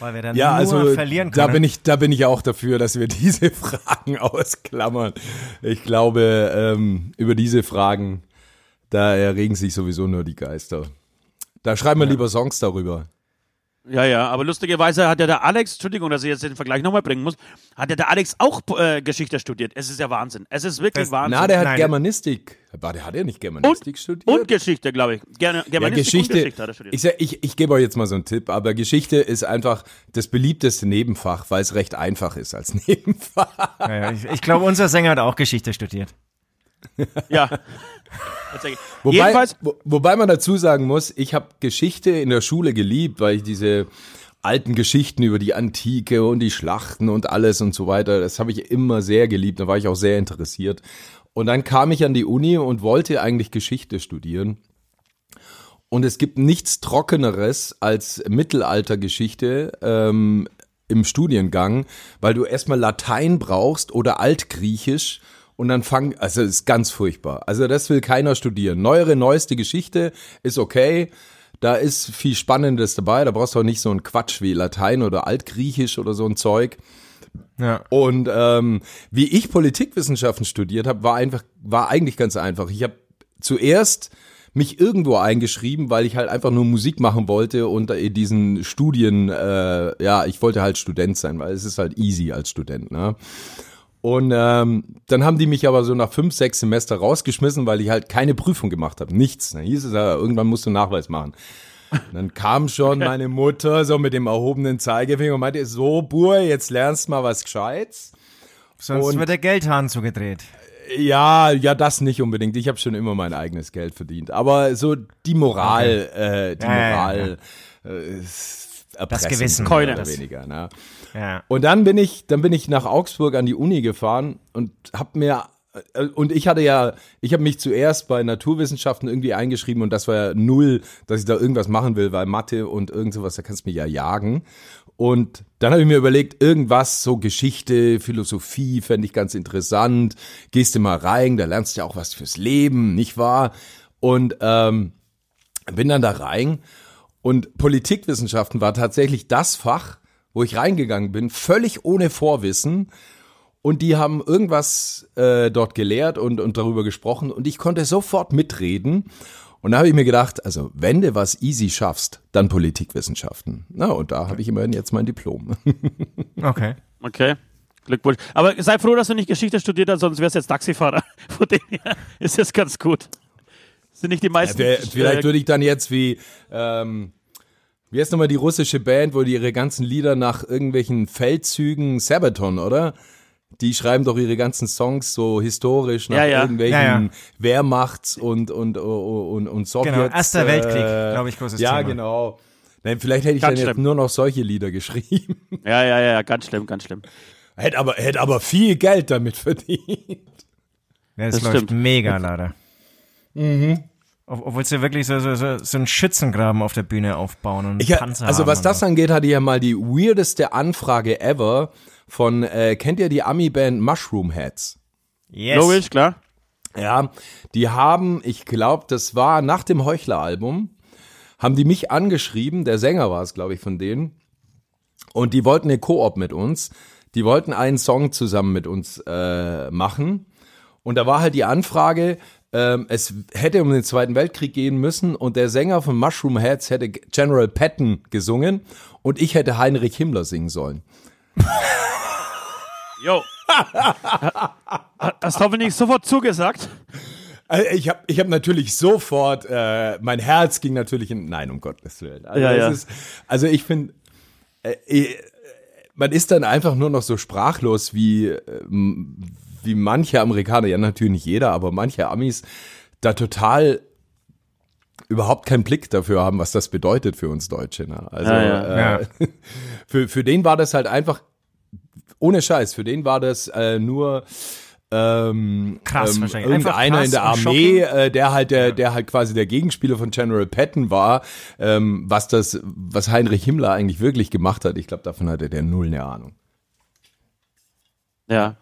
[SPEAKER 4] Weil wir dann
[SPEAKER 5] Ja,
[SPEAKER 4] nur
[SPEAKER 5] also
[SPEAKER 4] verlieren
[SPEAKER 5] da
[SPEAKER 4] können.
[SPEAKER 5] bin ich, da bin ich auch dafür, dass wir *laughs* diese Fragen ausklammern. Ich glaube, ähm, über diese Fragen, da erregen sich sowieso nur die Geister. Da schreiben wir lieber Songs darüber.
[SPEAKER 3] Ja, ja, aber lustigerweise hat ja der Alex, Entschuldigung, dass ich jetzt den Vergleich nochmal bringen muss, hat ja der Alex auch äh, Geschichte studiert. Es ist ja Wahnsinn. Es ist wirklich
[SPEAKER 4] Das-
[SPEAKER 3] Wahnsinn.
[SPEAKER 5] Na, der hat
[SPEAKER 4] Nein.
[SPEAKER 5] Germanistik. Warte, hat er nicht Germanistik studiert?
[SPEAKER 3] und Geschichte, glaube ich. Gerne,
[SPEAKER 5] Ja,
[SPEAKER 3] Germanistik
[SPEAKER 5] Geschichte,
[SPEAKER 3] und Geschichte hat er studiert.
[SPEAKER 5] ich, sag- ich, ich gebe euch jetzt mal so einen Tipp, aber Geschichte ist einfach das beliebteste Nebenfach, weil es recht einfach ist als *laughs* Nebenfach.
[SPEAKER 4] Ja, ja, ich, ich glaube, unser Sänger hat auch Geschichte studiert.
[SPEAKER 3] Ja.
[SPEAKER 5] Wobei,
[SPEAKER 3] Jedenfalls,
[SPEAKER 5] wo, wobei man dazu sagen muss, ich habe Geschichte in der Schule geliebt, weil ich diese alten Geschichten über die Antike und die Schlachten und alles und so weiter, das habe ich immer sehr geliebt, da war ich auch sehr interessiert. Und dann kam ich an die Uni und wollte eigentlich Geschichte studieren. Und es gibt nichts Trockeneres als Mittelaltergeschichte ähm, im Studiengang, weil du erstmal Latein brauchst oder Altgriechisch und dann fang, also ist ganz furchtbar. Also das will keiner studieren. Neuere, neueste Geschichte ist okay. Da ist viel Spannendes dabei. Da brauchst du auch nicht so einen Quatsch wie Latein oder Altgriechisch oder so ein Zeug.
[SPEAKER 4] Ja.
[SPEAKER 5] Und ähm, wie ich Politikwissenschaften studiert habe, war einfach, war eigentlich ganz einfach. Ich habe zuerst mich irgendwo eingeschrieben, weil ich halt einfach nur Musik machen wollte und in diesen Studien, äh, ja, ich wollte halt Student sein, weil es ist halt easy als Student, ne? Und ähm, dann haben die mich aber so nach fünf, sechs Semester rausgeschmissen, weil ich halt keine Prüfung gemacht habe. Nichts. Dann hieß es ja, irgendwann musst du Nachweis machen. Und dann kam schon okay. meine Mutter so mit dem erhobenen Zeigefinger und meinte, so, Bur, jetzt lernst mal was Gescheites.
[SPEAKER 4] Sonst und, wird der Geldhahn zugedreht.
[SPEAKER 5] Ja, ja, das nicht unbedingt. Ich habe schon immer mein eigenes Geld verdient. Aber so die Moral, okay. äh, die ja, Moral, ja, ja. Äh,
[SPEAKER 4] das Gewissen
[SPEAKER 5] mehr oder weniger. Ne? Und dann bin ich, dann bin ich nach Augsburg an die Uni gefahren und habe mir äh, und ich hatte ja, ich habe mich zuerst bei Naturwissenschaften irgendwie eingeschrieben und das war ja null, dass ich da irgendwas machen will, weil Mathe und irgend sowas, da kannst du mich ja jagen. Und dann habe ich mir überlegt, irgendwas, so Geschichte, Philosophie, fände ich ganz interessant. Gehst du mal rein, da lernst du ja auch was fürs Leben, nicht wahr? Und ähm, bin dann da rein und Politikwissenschaften war tatsächlich das Fach, wo ich reingegangen bin, völlig ohne Vorwissen. Und die haben irgendwas äh, dort gelehrt und, und darüber gesprochen und ich konnte sofort mitreden. Und da habe ich mir gedacht, also wenn du was easy schaffst, dann Politikwissenschaften. Na, und da habe ich immerhin jetzt mein Diplom. *laughs*
[SPEAKER 4] okay.
[SPEAKER 3] Okay. Glückwunsch. Aber sei froh, dass du nicht Geschichte studiert hast, sonst wärst du jetzt Taxifahrer. *laughs* Von dem her ist das ganz gut. Sind nicht die meisten.
[SPEAKER 5] Ja, vielleicht würde ich dann jetzt wie, ähm, wie heißt nochmal die russische Band, wo die ihre ganzen Lieder nach irgendwelchen Feldzügen, Sabaton, oder? Die schreiben doch ihre ganzen Songs so historisch nach ja, ja. irgendwelchen ja, ja. Wehrmachts- und, und, und, und Sowjets. Genau,
[SPEAKER 4] Erster Weltkrieg, äh, glaube ich, großes
[SPEAKER 5] ja,
[SPEAKER 4] Thema.
[SPEAKER 5] Ja, genau. Nein, vielleicht hätte ich ganz dann schlimm. jetzt nur noch solche Lieder geschrieben. *laughs*
[SPEAKER 3] Ja, ja, ja, ganz schlimm, ganz schlimm.
[SPEAKER 5] Hätte aber, hätte aber viel Geld damit verdient.
[SPEAKER 4] Ja, das, das läuft stimmt. mega leider. Mhm. Obwohl sie wirklich so, so, so, so einen Schützengraben auf der Bühne aufbauen und
[SPEAKER 5] ich,
[SPEAKER 4] Panzer
[SPEAKER 5] Also
[SPEAKER 4] haben
[SPEAKER 5] was das so. angeht, hatte ich ja mal die weirdeste Anfrage ever von, äh, kennt ihr die Ami-Band Mushroom Heads?
[SPEAKER 3] Yes. Logisch, klar.
[SPEAKER 5] Ja, die haben, ich glaube, das war nach dem Heuchler-Album, haben die mich angeschrieben, der Sänger war es, glaube ich, von denen, und die wollten eine Koop mit uns. Die wollten einen Song zusammen mit uns äh, machen. Und da war halt die Anfrage, ähm, es hätte um den Zweiten Weltkrieg gehen müssen und der Sänger von Mushroom Heads hätte General Patton gesungen und ich hätte Heinrich Himmler singen sollen. *laughs*
[SPEAKER 3] Jo. Hast du hoffentlich sofort zugesagt?
[SPEAKER 5] Also ich habe ich hab natürlich sofort, äh, mein Herz ging natürlich in, nein, um Gottes Willen. Also,
[SPEAKER 3] ja, ja.
[SPEAKER 5] Ist, also ich finde, äh, man ist dann einfach nur noch so sprachlos, wie, äh, wie manche Amerikaner, ja natürlich nicht jeder, aber manche Amis da total überhaupt keinen Blick dafür haben, was das bedeutet für uns Deutsche. Ne? Also ja, ja. Äh, *laughs* für, für den war das halt einfach, ohne Scheiß, für den war das äh, nur ähm,
[SPEAKER 4] krass
[SPEAKER 5] ähm,
[SPEAKER 4] wahrscheinlich.
[SPEAKER 5] Irgendeiner in der Armee, äh, der halt der, der halt quasi der Gegenspieler von General Patton war, ähm, was das, was Heinrich Himmler eigentlich wirklich gemacht hat. Ich glaube, davon hatte der null eine Ahnung.
[SPEAKER 3] Ja,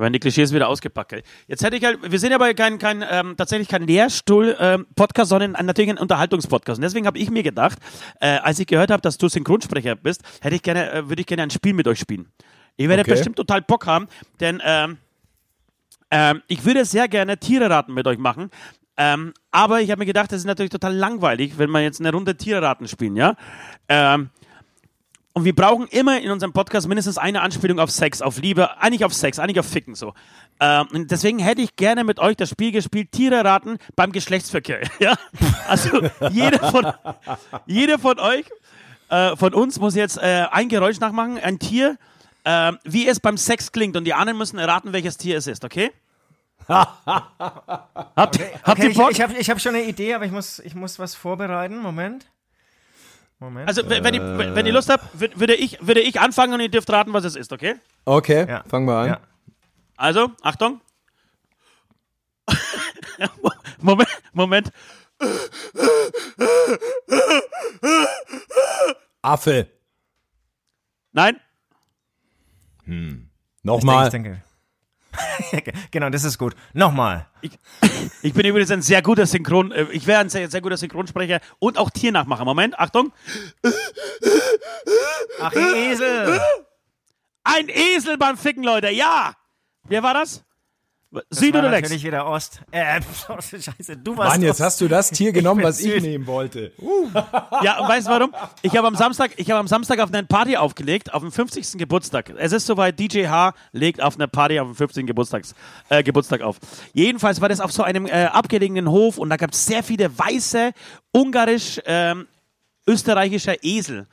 [SPEAKER 3] da werden die Klischees wieder ausgepackt. Jetzt hätte ich halt, wir sind aber kein, kein ähm, tatsächlich kein Lehrstuhl-Podcast, ähm, sondern natürlich ein Unterhaltungspodcast. Und deswegen habe ich mir gedacht, äh, als ich gehört habe, dass du Synchronsprecher bist, hätte ich gerne, äh, würde ich gerne ein Spiel mit euch spielen. Ich werde okay. bestimmt total Bock haben, denn ähm, ähm, ich würde sehr gerne Tiere-Raten mit euch machen. Ähm, aber ich habe mir gedacht, das ist natürlich total langweilig, wenn wir jetzt eine Runde Tiere-Raten spielen, ja? Ähm, und wir brauchen immer in unserem Podcast mindestens eine Anspielung auf Sex, auf Liebe, eigentlich auf Sex, eigentlich auf Ficken so. Ähm, und deswegen hätte ich gerne mit euch das Spiel gespielt, Tiere raten beim Geschlechtsverkehr. *laughs* Ja? Also jeder von, jeder von euch, äh, von uns muss jetzt äh, ein Geräusch nachmachen, ein Tier, äh, wie es beim Sex klingt und die anderen müssen erraten, welches Tier es ist, okay? *laughs* habt,
[SPEAKER 4] okay, habt okay, ihr Bock? Ich, ich habe hab schon eine Idee, aber ich muss, ich muss was vorbereiten. Moment.
[SPEAKER 3] Moment. Also, wenn, ihr, wenn ihr Lust habt, würde ich, würde ich anfangen und ihr dürft raten, was es ist, okay?
[SPEAKER 5] Okay, ja. fangen wir an. Ja.
[SPEAKER 3] Also, Achtung. *laughs* Moment, Moment.
[SPEAKER 5] Affe.
[SPEAKER 3] Nein.
[SPEAKER 5] Hm. Nochmal. Ich
[SPEAKER 4] denke, *laughs* genau, das ist gut. Nochmal.
[SPEAKER 3] Ich, ich, bin übrigens ein sehr guter Synchron, äh, ich wäre ein sehr, sehr guter Synchronsprecher und auch Tiernachmacher. Moment, Achtung.
[SPEAKER 4] Ach, ein Esel.
[SPEAKER 3] Ein Esel beim Ficken, Leute, ja. Wer war das? Süd oder Lex?
[SPEAKER 4] Natürlich wieder Ost. Äh, *laughs* scheiße, du warst
[SPEAKER 5] Mann, jetzt
[SPEAKER 4] Ost.
[SPEAKER 5] hast du das Tier genommen,
[SPEAKER 4] bin
[SPEAKER 5] was ich nehmen wollte.
[SPEAKER 3] Ja, und weißt du warum? Ich habe am Samstag, ich habe am Samstag auf eine Party aufgelegt, auf dem 50. Geburtstag. Es ist soweit, DJ H legt auf einer Party auf dem 50. Geburtstags, äh, Geburtstag auf. Jedenfalls war das auf so einem äh, abgelegenen Hof und da gab es sehr viele weiße, ungarisch, ähm, österreichischer Esel.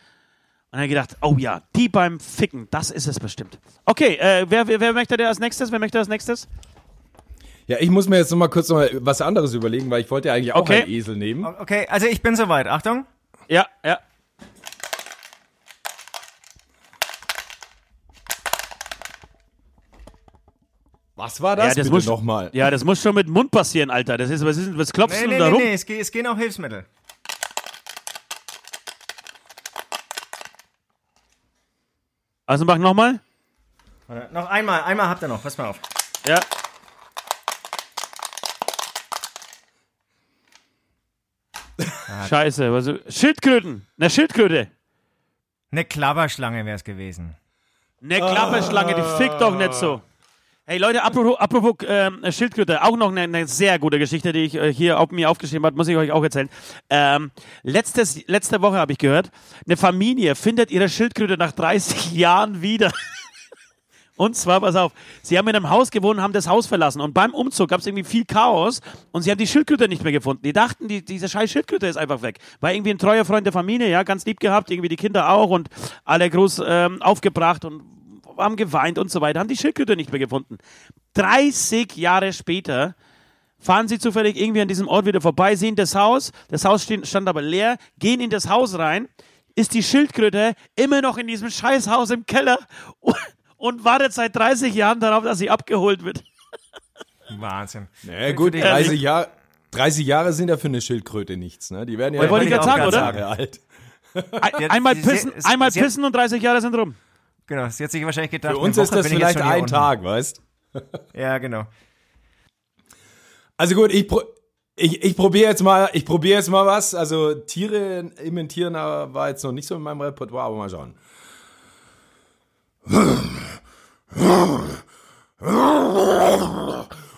[SPEAKER 3] Und dann ich gedacht, oh ja, die beim Ficken, das ist es bestimmt. Okay, äh, wer, wer, wer möchte der als nächstes? Wer möchte als nächstes?
[SPEAKER 5] Ja, ich muss mir jetzt noch mal kurz noch mal was anderes überlegen, weil ich wollte ja eigentlich auch
[SPEAKER 3] Okay.
[SPEAKER 5] einen Esel nehmen.
[SPEAKER 4] Okay, also ich bin soweit. Achtung.
[SPEAKER 3] Ja, ja.
[SPEAKER 5] Was war das,
[SPEAKER 3] ja, das
[SPEAKER 5] bitte
[SPEAKER 3] muss,
[SPEAKER 5] nochmal?
[SPEAKER 3] Ja, das muss schon mit dem Mund passieren, Alter. Das ist, was, ist, was klopfst
[SPEAKER 4] Nee,
[SPEAKER 3] du
[SPEAKER 4] nee,
[SPEAKER 3] da
[SPEAKER 4] nee,
[SPEAKER 3] rum?
[SPEAKER 4] nee, es, geht, es gehen auch Hilfsmittel.
[SPEAKER 3] Also mach nochmal.
[SPEAKER 4] Warte, Noch einmal, einmal habt ihr noch, pass mal auf.
[SPEAKER 3] Ja. Scheiße, was, Schildkröten. Eine Schildkröte.
[SPEAKER 4] Eine Klapperschlange wäre es gewesen.
[SPEAKER 3] Eine Klapperschlange, die fickt doch nicht so. Hey Leute, apropos, apropos ähm, Schildkröte, auch noch eine, eine sehr gute Geschichte, die ich äh, hier auf mir aufgeschrieben habe, muss ich euch auch erzählen. Ähm, letztes, letzte Woche habe ich gehört, eine Familie findet ihre Schildkröte nach 30 *laughs* Jahren wieder. Und zwar, pass auf, sie haben in einem Haus gewohnt, haben das Haus verlassen und beim Umzug gab es irgendwie viel Chaos und sie haben die Schildkröte nicht mehr gefunden. Die dachten, die, diese scheiß Schildkröte ist einfach weg. War irgendwie ein treuer Freund der Familie, ja, ganz lieb gehabt, irgendwie die Kinder auch und alle groß ähm, aufgebracht und haben geweint und so weiter, haben die Schildkröte nicht mehr gefunden. 30 Jahre später fahren sie zufällig irgendwie an diesem Ort wieder vorbei, sehen das Haus, das Haus stand aber leer, gehen in das Haus rein, ist die Schildkröte immer noch in diesem Scheißhaus im Keller *laughs* und, und wartet seit 30 Jahren darauf, dass sie abgeholt wird. *laughs*
[SPEAKER 4] Wahnsinn.
[SPEAKER 5] Ja, gut,
[SPEAKER 4] Für die-
[SPEAKER 5] 30 Jahre, 30 Jahre sind ja für eine Schildkröte nichts, ne? Die werden ja
[SPEAKER 3] wollte ich
[SPEAKER 4] grad sagen, oder?
[SPEAKER 5] Jahre alt.
[SPEAKER 3] Ein,
[SPEAKER 4] Ja,
[SPEAKER 3] einmal pissen, einmal pissen und 30 Jahre sind rum.
[SPEAKER 4] Genau, sie hat sich wahrscheinlich gedacht,
[SPEAKER 5] Für uns ist das vielleicht ein
[SPEAKER 4] unten.
[SPEAKER 5] Tag, weißt? *laughs*
[SPEAKER 4] Ja, genau.
[SPEAKER 5] Also gut, ich, pro ich, ich probiere jetzt mal, ich probiere jetzt mal was. Also Tiere imitieren äh, war jetzt noch nicht so in meinem Repertoire, aber mal schauen.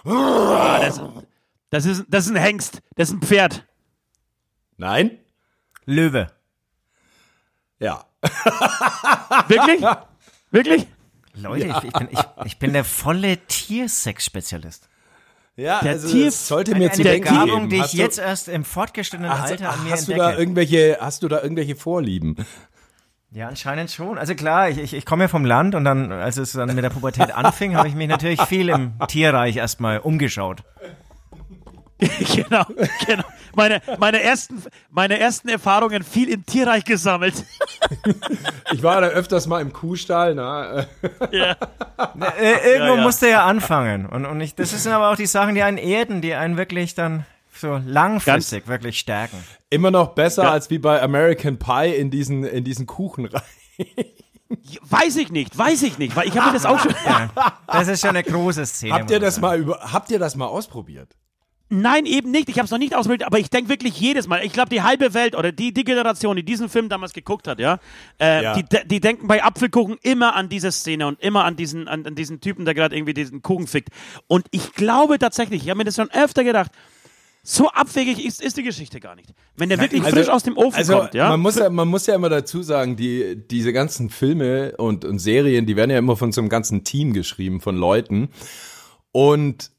[SPEAKER 3] Ah, das, das, ist, das ist ein Hengst, das ist ein Pferd.
[SPEAKER 5] Nein?
[SPEAKER 4] Löwe.
[SPEAKER 5] Ja. *laughs*
[SPEAKER 3] Wirklich? Wirklich?
[SPEAKER 4] Leute, ich, ich, bin, ich, ich bin der volle Tiersex-Spezialist.
[SPEAKER 5] Ja,
[SPEAKER 3] Der
[SPEAKER 5] also
[SPEAKER 3] Tier-
[SPEAKER 5] das sollte
[SPEAKER 4] Eine,
[SPEAKER 5] mir zu
[SPEAKER 4] eine
[SPEAKER 5] denken
[SPEAKER 4] Begabung,
[SPEAKER 5] geben.
[SPEAKER 4] die ich
[SPEAKER 5] Hast du-
[SPEAKER 4] jetzt erst im fortgeschrittenen
[SPEAKER 5] hast,
[SPEAKER 4] Alter an mir
[SPEAKER 5] hast du
[SPEAKER 4] entdecke.
[SPEAKER 5] da irgendwelche, hast du da irgendwelche Vorlieben?
[SPEAKER 4] Ja, anscheinend schon. Also klar, ich, ich, ich komme ja vom Land und dann, als es dann mit der Pubertät anfing, habe ich mich natürlich viel im Tierreich erstmal umgeschaut. *laughs*
[SPEAKER 3] genau, genau. Meine, meine, ersten, meine ersten Erfahrungen viel im Tierreich gesammelt. *laughs*
[SPEAKER 5] Ich war da öfters mal im Kuhstall, na. *laughs*
[SPEAKER 3] ja.
[SPEAKER 4] Äh, irgendwo
[SPEAKER 3] ja.
[SPEAKER 4] musste er anfangen. Und, und ich, das sind aber auch die Sachen, die einen erden, die einen wirklich dann so langfristig wirklich stärken.
[SPEAKER 5] Immer noch besser
[SPEAKER 3] Ja.
[SPEAKER 5] als wie bei American Pie in diesen, in diesen Kuchen rein.
[SPEAKER 3] Weiß ich nicht, weiß ich nicht, weil ich habe mir das auch schon.
[SPEAKER 4] Das ist schon eine große Szene.
[SPEAKER 5] Habt ihr das mal über, habt ihr das mal ausprobiert?
[SPEAKER 3] Nein, eben nicht. Ich habe es noch nicht ausprobiert, aber ich denke wirklich jedes Mal. Ich glaube, die halbe Welt oder die, die Generation, die diesen Film damals geguckt hat, ja, äh,
[SPEAKER 5] Ja.
[SPEAKER 3] Die, die denken bei Apfelkuchen immer an diese Szene und immer an diesen, an, an diesen Typen, der gerade irgendwie diesen Kuchen fickt. Und ich glaube tatsächlich, ich habe mir das schon öfter gedacht, so abwegig ist, ist die Geschichte gar nicht. Wenn der wirklich
[SPEAKER 5] Also-
[SPEAKER 3] frisch aus dem Ofen
[SPEAKER 5] also
[SPEAKER 3] kommt, ja.
[SPEAKER 5] Man muss ja, man muss ja immer dazu sagen, die, diese ganzen Filme und, und Serien, die werden ja immer von so einem ganzen Team geschrieben, von Leuten. Und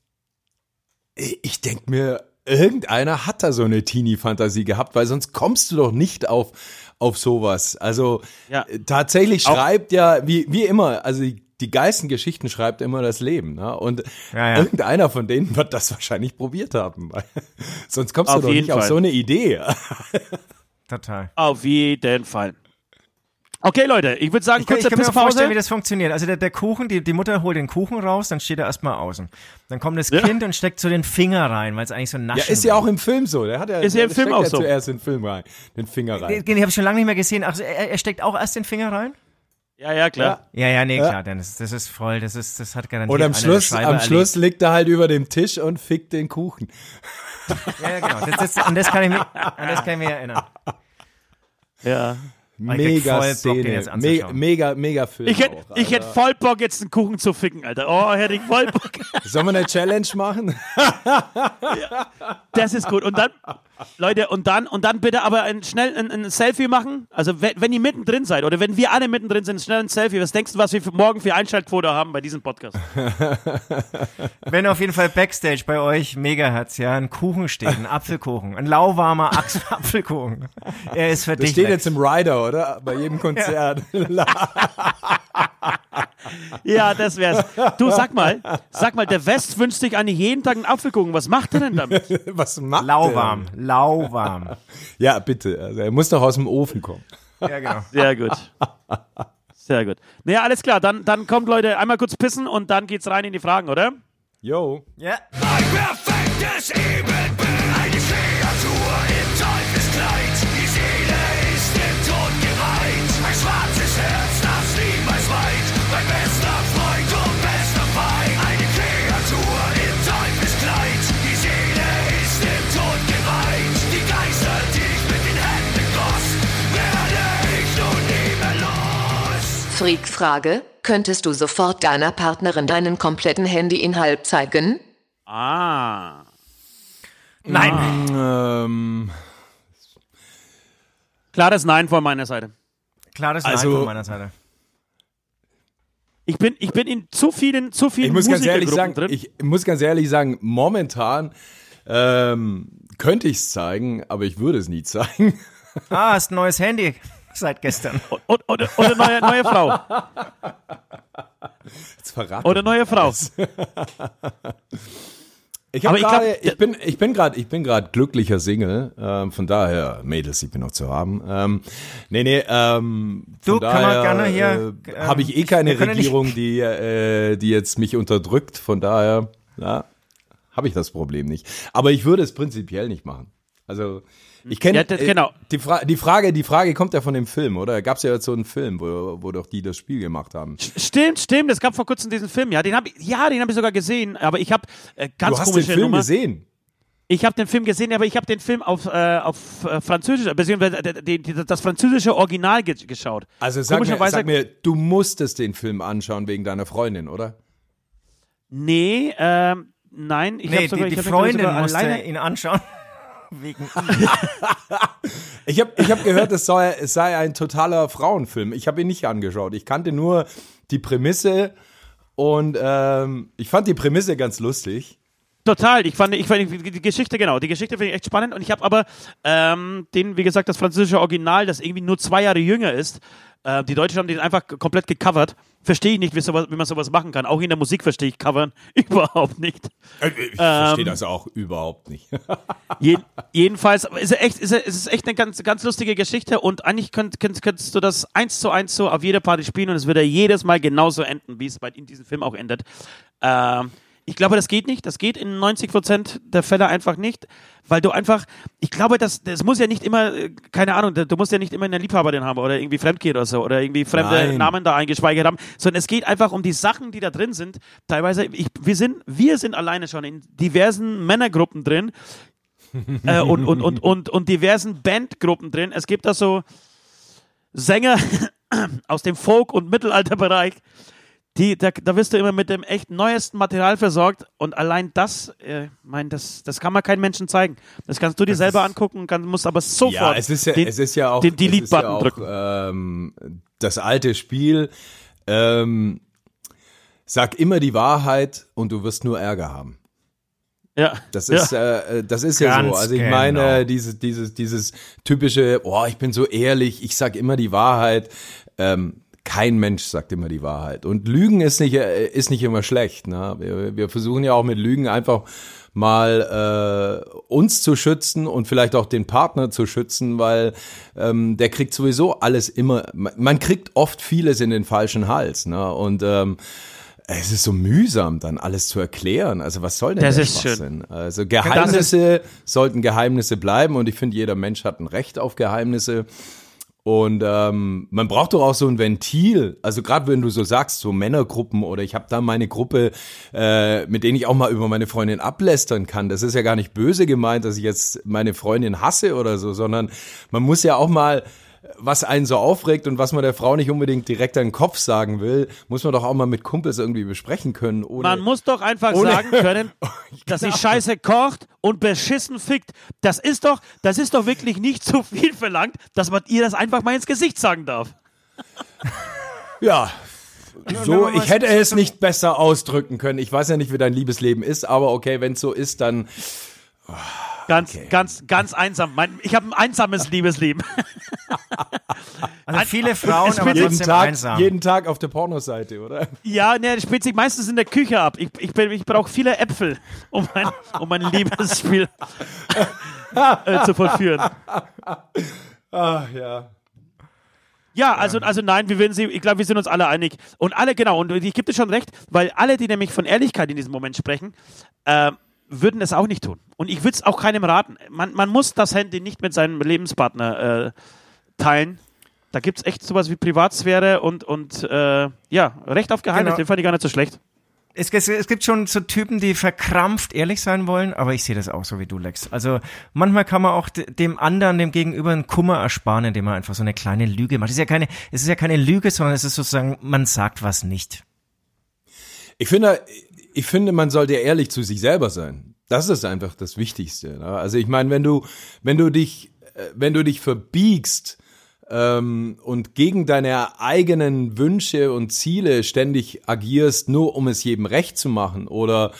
[SPEAKER 5] ich denke mir, irgendeiner hat da so eine Teenie-Fantasie gehabt, weil sonst kommst du doch nicht auf, auf sowas. Also
[SPEAKER 3] Ja.
[SPEAKER 5] äh, tatsächlich
[SPEAKER 3] Auch-
[SPEAKER 5] schreibt ja, wie, wie immer, also die, die geilsten Geschichten schreibt immer das Leben. Ne? Und
[SPEAKER 4] Ja, ja.
[SPEAKER 5] irgendeiner von denen wird das wahrscheinlich probiert haben. *laughs* sonst kommst
[SPEAKER 3] Auf
[SPEAKER 5] du doch nicht auf
[SPEAKER 3] Fall.
[SPEAKER 5] so eine Idee.
[SPEAKER 4] Total.
[SPEAKER 3] Auf jeden Fall. Okay, Leute, ich würde sagen,
[SPEAKER 4] Ich kann, ich
[SPEAKER 3] kurze
[SPEAKER 4] kann mir vorstellen, wie das funktioniert. Also der, der Kuchen, die, die Mutter holt den Kuchen raus, dann steht er erstmal außen. Dann kommt das Kind und steckt so den Finger rein, weil es eigentlich so naschen
[SPEAKER 5] Ja, ist ja auch im Film so. Der hat ja,
[SPEAKER 3] Ist ja im
[SPEAKER 5] der
[SPEAKER 3] Film
[SPEAKER 5] steckt
[SPEAKER 3] auch
[SPEAKER 5] ja
[SPEAKER 3] so.
[SPEAKER 5] zuerst in den Film rein, den Finger rein.
[SPEAKER 4] Den, den habe ich schon lange nicht mehr gesehen. Ach, er, er steckt auch erst den Finger rein?
[SPEAKER 3] Ja, ja, klar.
[SPEAKER 4] Ja, ja, nee,
[SPEAKER 5] Ja.
[SPEAKER 4] klar, denn das, ist voll, das ist, das hat garantiert
[SPEAKER 5] Und am Schluss, am
[SPEAKER 4] erlebt.
[SPEAKER 5] Schluss liegt er halt über dem Tisch und fickt den Kuchen.
[SPEAKER 4] Ja, ja, genau. Das, das, an, das kann ich mich, an das kann ich mich erinnern.
[SPEAKER 3] Ja.
[SPEAKER 5] Mega
[SPEAKER 4] voll Bock, den
[SPEAKER 5] Szene.
[SPEAKER 4] jetzt
[SPEAKER 5] Me
[SPEAKER 4] anzuschauen.
[SPEAKER 5] mega, mega Film.
[SPEAKER 3] Ich hätte
[SPEAKER 5] auch,
[SPEAKER 3] ich hätt voll Bock, jetzt einen Kuchen zu ficken, Alter. Oh, hätte ich voll Bock.
[SPEAKER 5] Sollen wir eine Challenge machen?
[SPEAKER 3] Das ist gut. Und dann, Leute, und dann, und dann bitte aber ein, schnell ein, ein Selfie machen. Also, wenn, wenn ihr mittendrin seid oder wenn wir alle mittendrin sind, schnell ein Selfie. Was denkst du, was wir für morgen für Einschaltquote haben bei diesem Podcast? *laughs*
[SPEAKER 4] Wenn auf jeden Fall Backstage bei euch Megahertz, ja, ein Kuchen steht, ein Apfelkuchen, ein lauwarmer *laughs* Apfelkuchen. Er ist für
[SPEAKER 5] Das steht jetzt im Rider, oder? Bei jedem *laughs* Konzert.
[SPEAKER 3] Ja, *laughs* das wär's. Du, sag mal, sag mal, der West wünscht sich eigentlich jeden Tag einen Apfelkuchen. Was macht er denn damit? *laughs*
[SPEAKER 5] Was macht
[SPEAKER 4] lauwarm, lauwarm.
[SPEAKER 5] Der? *laughs* Ja, bitte. Also, er muss doch aus dem Ofen kommen.
[SPEAKER 4] Ja, genau.
[SPEAKER 3] Sehr gut. Sehr gut. Naja, alles klar. Dann, dann kommt, Leute, einmal kurz pissen und dann geht's rein in die Fragen, oder?
[SPEAKER 5] Yo.
[SPEAKER 4] Ja.
[SPEAKER 1] Ein
[SPEAKER 2] Freak-Frage, könntest du sofort deiner Partnerin deinen kompletten Handyinhalt zeigen?
[SPEAKER 3] Ah.
[SPEAKER 4] Nein.
[SPEAKER 5] Ähm,
[SPEAKER 3] Klares Nein von meiner Seite.
[SPEAKER 4] Klares
[SPEAKER 5] Also-
[SPEAKER 4] Nein von meiner Seite.
[SPEAKER 3] Ich bin, ich bin in zu vielen, zu vielen
[SPEAKER 5] ich muss ganz ehrlich sagen,
[SPEAKER 3] drin.
[SPEAKER 5] ich muss ganz ehrlich sagen, momentan ähm, könnte ich es zeigen, aber ich würde es nie zeigen.
[SPEAKER 4] Ah, hast ein neues Handy seit gestern. *laughs*
[SPEAKER 3] und, und, und eine neue, neue Frau.
[SPEAKER 5] Jetzt verraten.
[SPEAKER 3] Oder neue Frau. *laughs*
[SPEAKER 5] Ich,
[SPEAKER 3] Aber
[SPEAKER 5] hab
[SPEAKER 3] ich glaub,
[SPEAKER 5] ich bin, ich bin gerade, ich bin gerade glücklicher Single. Ähm, von daher, Mädels, ich bin noch zu haben. Ähm, nee, nee. Ähm, von
[SPEAKER 4] Du, kann man
[SPEAKER 5] daher,
[SPEAKER 4] gerne hier,
[SPEAKER 5] Äh,
[SPEAKER 4] ähm,
[SPEAKER 5] Habe ich eh keine
[SPEAKER 4] können nicht-
[SPEAKER 5] Regierung, die, äh, die jetzt mich unterdrückt. Von daher, ja, habe ich das Problem nicht. Aber ich würde es prinzipiell nicht machen. Also ich kenne
[SPEAKER 3] Ja, das- genau.
[SPEAKER 5] die, Fra die Frage, die Frage kommt ja von dem Film, oder? Gab es ja jetzt so einen Film, wo, wo doch die das Spiel gemacht haben.
[SPEAKER 3] Stimmt, stimmt. Es gab vor kurzem diesen Film. Ja, den habe ich, ja, den habe ich sogar gesehen. Aber ich habe äh, ganz
[SPEAKER 5] du hast den Film
[SPEAKER 3] Nummer.
[SPEAKER 5] gesehen.
[SPEAKER 3] Ich habe den Film gesehen, aber ich habe den Film auf, äh, auf äh, Französisch, beziehungsweise äh, das französische Original ge geschaut.
[SPEAKER 5] Also sag mir, sag mir, du musstest den Film anschauen wegen deiner Freundin, oder?
[SPEAKER 3] Nee, ähm, nein. Ich
[SPEAKER 4] Nee,
[SPEAKER 3] hab sogar,
[SPEAKER 4] die, die Freundin
[SPEAKER 3] sogar
[SPEAKER 4] musste
[SPEAKER 3] alleine.
[SPEAKER 4] ihn anschauen. Wegen *laughs*
[SPEAKER 5] Ich habe ich hab gehört, es, soll, es sei ein totaler Frauenfilm. Ich habe ihn nicht angeschaut. Ich kannte nur die Prämisse und ähm, ich fand die Prämisse ganz lustig.
[SPEAKER 3] Total, ich fand, ich fand die Geschichte, genau, die Geschichte finde ich echt spannend und ich habe aber ähm, den, wie gesagt, das französische Original, das irgendwie nur zwei Jahre jünger ist, äh, die Deutschen haben den einfach komplett gecovert. Verstehe ich nicht, wie, sowas, wie man sowas machen kann. Auch in der Musik verstehe ich Covern *laughs* überhaupt nicht.
[SPEAKER 5] Ich verstehe das auch überhaupt nicht. *laughs*
[SPEAKER 3] Je, jedenfalls ist, er echt, ist, ist es echt eine ganz, ganz lustige Geschichte und eigentlich könnt, könnt, könntest du das eins zu eins so auf jeder Party spielen und es würde jedes Mal genauso enden, wie es bei in diesem Film auch endet. Ähm, ich glaube, das geht nicht. Das geht in 90% der Fälle einfach nicht, weil du einfach, ich glaube, das, das muss ja nicht immer, äh, keine Ahnung, du musst ja nicht immer eine Liebhaberin haben oder irgendwie Fremdgehen oder so oder irgendwie fremde
[SPEAKER 5] Nein.
[SPEAKER 3] Namen da eingespeichert haben, sondern es geht einfach um die Sachen, die da drin sind. Teilweise, ich, wir sind, wir sind alleine schon in diversen Männergruppen drin, äh, *laughs* und, und, und, und, und diversen Bandgruppen drin. Es gibt da so Sänger *clears throat* aus dem Folk- und Mittelalterbereich, die, da, da wirst du immer mit dem echt neuesten Material versorgt und allein das, äh, mein, das, das kann man keinem Menschen zeigen. Das kannst du dir selber angucken, kann, musst aber sofort
[SPEAKER 5] Ja, es ist ja,
[SPEAKER 3] den,
[SPEAKER 5] es ist ja auch
[SPEAKER 3] den
[SPEAKER 5] es ist
[SPEAKER 3] Delete-Button
[SPEAKER 5] ja auch,
[SPEAKER 3] drücken.
[SPEAKER 5] Ähm, das alte Spiel. Ähm, sag immer die Wahrheit und du wirst nur Ärger haben.
[SPEAKER 3] Ja.
[SPEAKER 5] Das
[SPEAKER 3] ja.
[SPEAKER 5] ist, äh, das ist ja so. Also ich
[SPEAKER 4] genau.
[SPEAKER 5] meine, dieses, dieses, dieses typische, oh, ich bin so ehrlich, ich sag immer die Wahrheit. Ähm, kein Mensch sagt immer die Wahrheit. Und Lügen ist nicht, äh, ist nicht immer schlecht. Ne? Wir, wir versuchen ja auch mit Lügen einfach mal äh, uns zu schützen und vielleicht auch den Partner zu schützen, weil ähm, der kriegt sowieso alles immer, man, kriegt oft vieles in den falschen Hals. Ne? Und ähm, es ist so mühsam, dann alles zu erklären. Also was soll denn
[SPEAKER 3] Das
[SPEAKER 5] der
[SPEAKER 3] ist schön.
[SPEAKER 5] Also Geheimnisse sollten Geheimnisse bleiben und ich finde, jeder Mensch hat ein Recht auf Geheimnisse. Und ähm, man braucht doch auch so ein Ventil. Also gerade wenn du so sagst, so Männergruppen oder ich habe da meine Gruppe, äh, mit denen ich auch mal über meine Freundin ablästern kann. Das ist ja gar nicht böse gemeint, dass ich jetzt meine Freundin hasse oder so, sondern man muss ja auch mal was einen so aufregt und was man der Frau nicht unbedingt direkt an den Kopf sagen will, muss man doch auch mal mit Kumpels irgendwie besprechen können. Ohne,
[SPEAKER 3] Man muss doch einfach
[SPEAKER 5] ohne-
[SPEAKER 3] sagen können, *laughs* dass sie scheiße kocht und beschissen fickt. Das ist doch, das ist doch wirklich nicht zu viel verlangt, dass man ihr das einfach mal ins Gesicht sagen darf. *laughs*
[SPEAKER 5] Ja. So, ich hätte es nicht besser ausdrücken können. Ich weiß ja nicht, wie dein Liebesleben ist, aber okay, wenn es so ist, dann
[SPEAKER 3] Ganz, ganz, ganz einsam. Mein, ich habe ein einsames Liebesleben. *laughs*
[SPEAKER 4] Also viele *laughs* Frauen, aber
[SPEAKER 3] wird
[SPEAKER 5] jeden Tag,
[SPEAKER 4] einsam.
[SPEAKER 5] jeden Tag auf der Pornoseite, oder?
[SPEAKER 3] Ja, ne, das spielt sich meistens in der Küche ab. Ich, ich, ich brauche viele Äpfel, um mein, um mein *laughs* Liebesspiel äh, zu vollführen.
[SPEAKER 5] Ah, ja.
[SPEAKER 3] Ja, also, also nein, wir würden sie, ich glaube, wir sind uns alle einig. Und alle, genau, und ich gebe dir schon recht, weil alle, die nämlich von Ehrlichkeit in diesem Moment sprechen, äh, würden es auch nicht tun. Und ich würde es auch keinem raten. Man, man muss das Handy nicht mit seinem Lebenspartner äh, teilen. Da gibt es echt sowas wie Privatsphäre und, und äh, ja, Recht auf Geheimnis,
[SPEAKER 4] Genau.
[SPEAKER 3] den fand ich gar nicht so schlecht.
[SPEAKER 4] Es, es, es gibt schon so Typen, die verkrampft ehrlich sein wollen, aber ich sehe das auch so wie du, Lex. Also manchmal kann man auch de- dem anderen, dem Gegenüber einen Kummer ersparen, indem man einfach so eine kleine Lüge macht. Es ist ja keine, es ist ja keine Lüge, sondern es ist sozusagen, man sagt was nicht.
[SPEAKER 5] Ich finde, ich finde, man sollte ehrlich zu sich selber sein. Das ist einfach das Wichtigste. Ne? Also ich meine, wenn du, wenn du dich, äh, wenn du dich verbiegst ähm, und gegen deine eigenen Wünsche und Ziele ständig agierst, nur um es jedem recht zu machen oder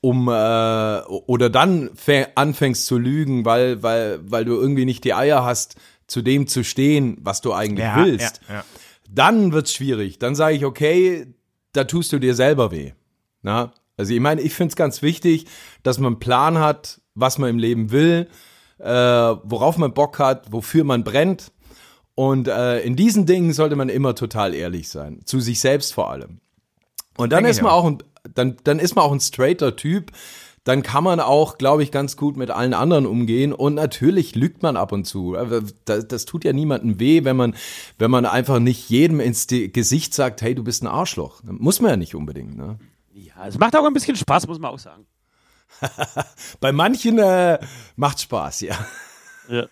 [SPEAKER 5] um äh, oder dann fäng- anfängst zu lügen, weil weil weil du irgendwie nicht die Eier hast, zu dem zu stehen, was du eigentlich willst
[SPEAKER 4] Ja, ja.
[SPEAKER 5] dann wird's schwierig. Dann sage ich, okay, da tust du dir selber weh. Na? Also ich meine, ich finde es ganz wichtig, dass man einen Plan hat, was man im Leben will, äh, worauf man Bock hat, wofür man brennt. Und äh, in diesen Dingen sollte man immer total ehrlich sein, zu sich selbst vor allem. Und dann
[SPEAKER 4] Denke
[SPEAKER 5] ist man
[SPEAKER 4] auch.
[SPEAKER 5] ein, dann, dann ist man auch ein straighter Typ. Dann kann man auch, glaube ich, ganz gut mit allen anderen umgehen. Und natürlich lügt man ab und zu. Das, das tut ja niemandem weh, wenn man, wenn man einfach nicht jedem ins Gesicht sagt, hey, du bist ein Arschloch. Muss man ja nicht unbedingt. Ne?
[SPEAKER 3] Ja, es macht auch ein bisschen Spaß, muss man auch sagen. *laughs*
[SPEAKER 5] Bei manchen äh, macht Spaß, ja.
[SPEAKER 3] Ja,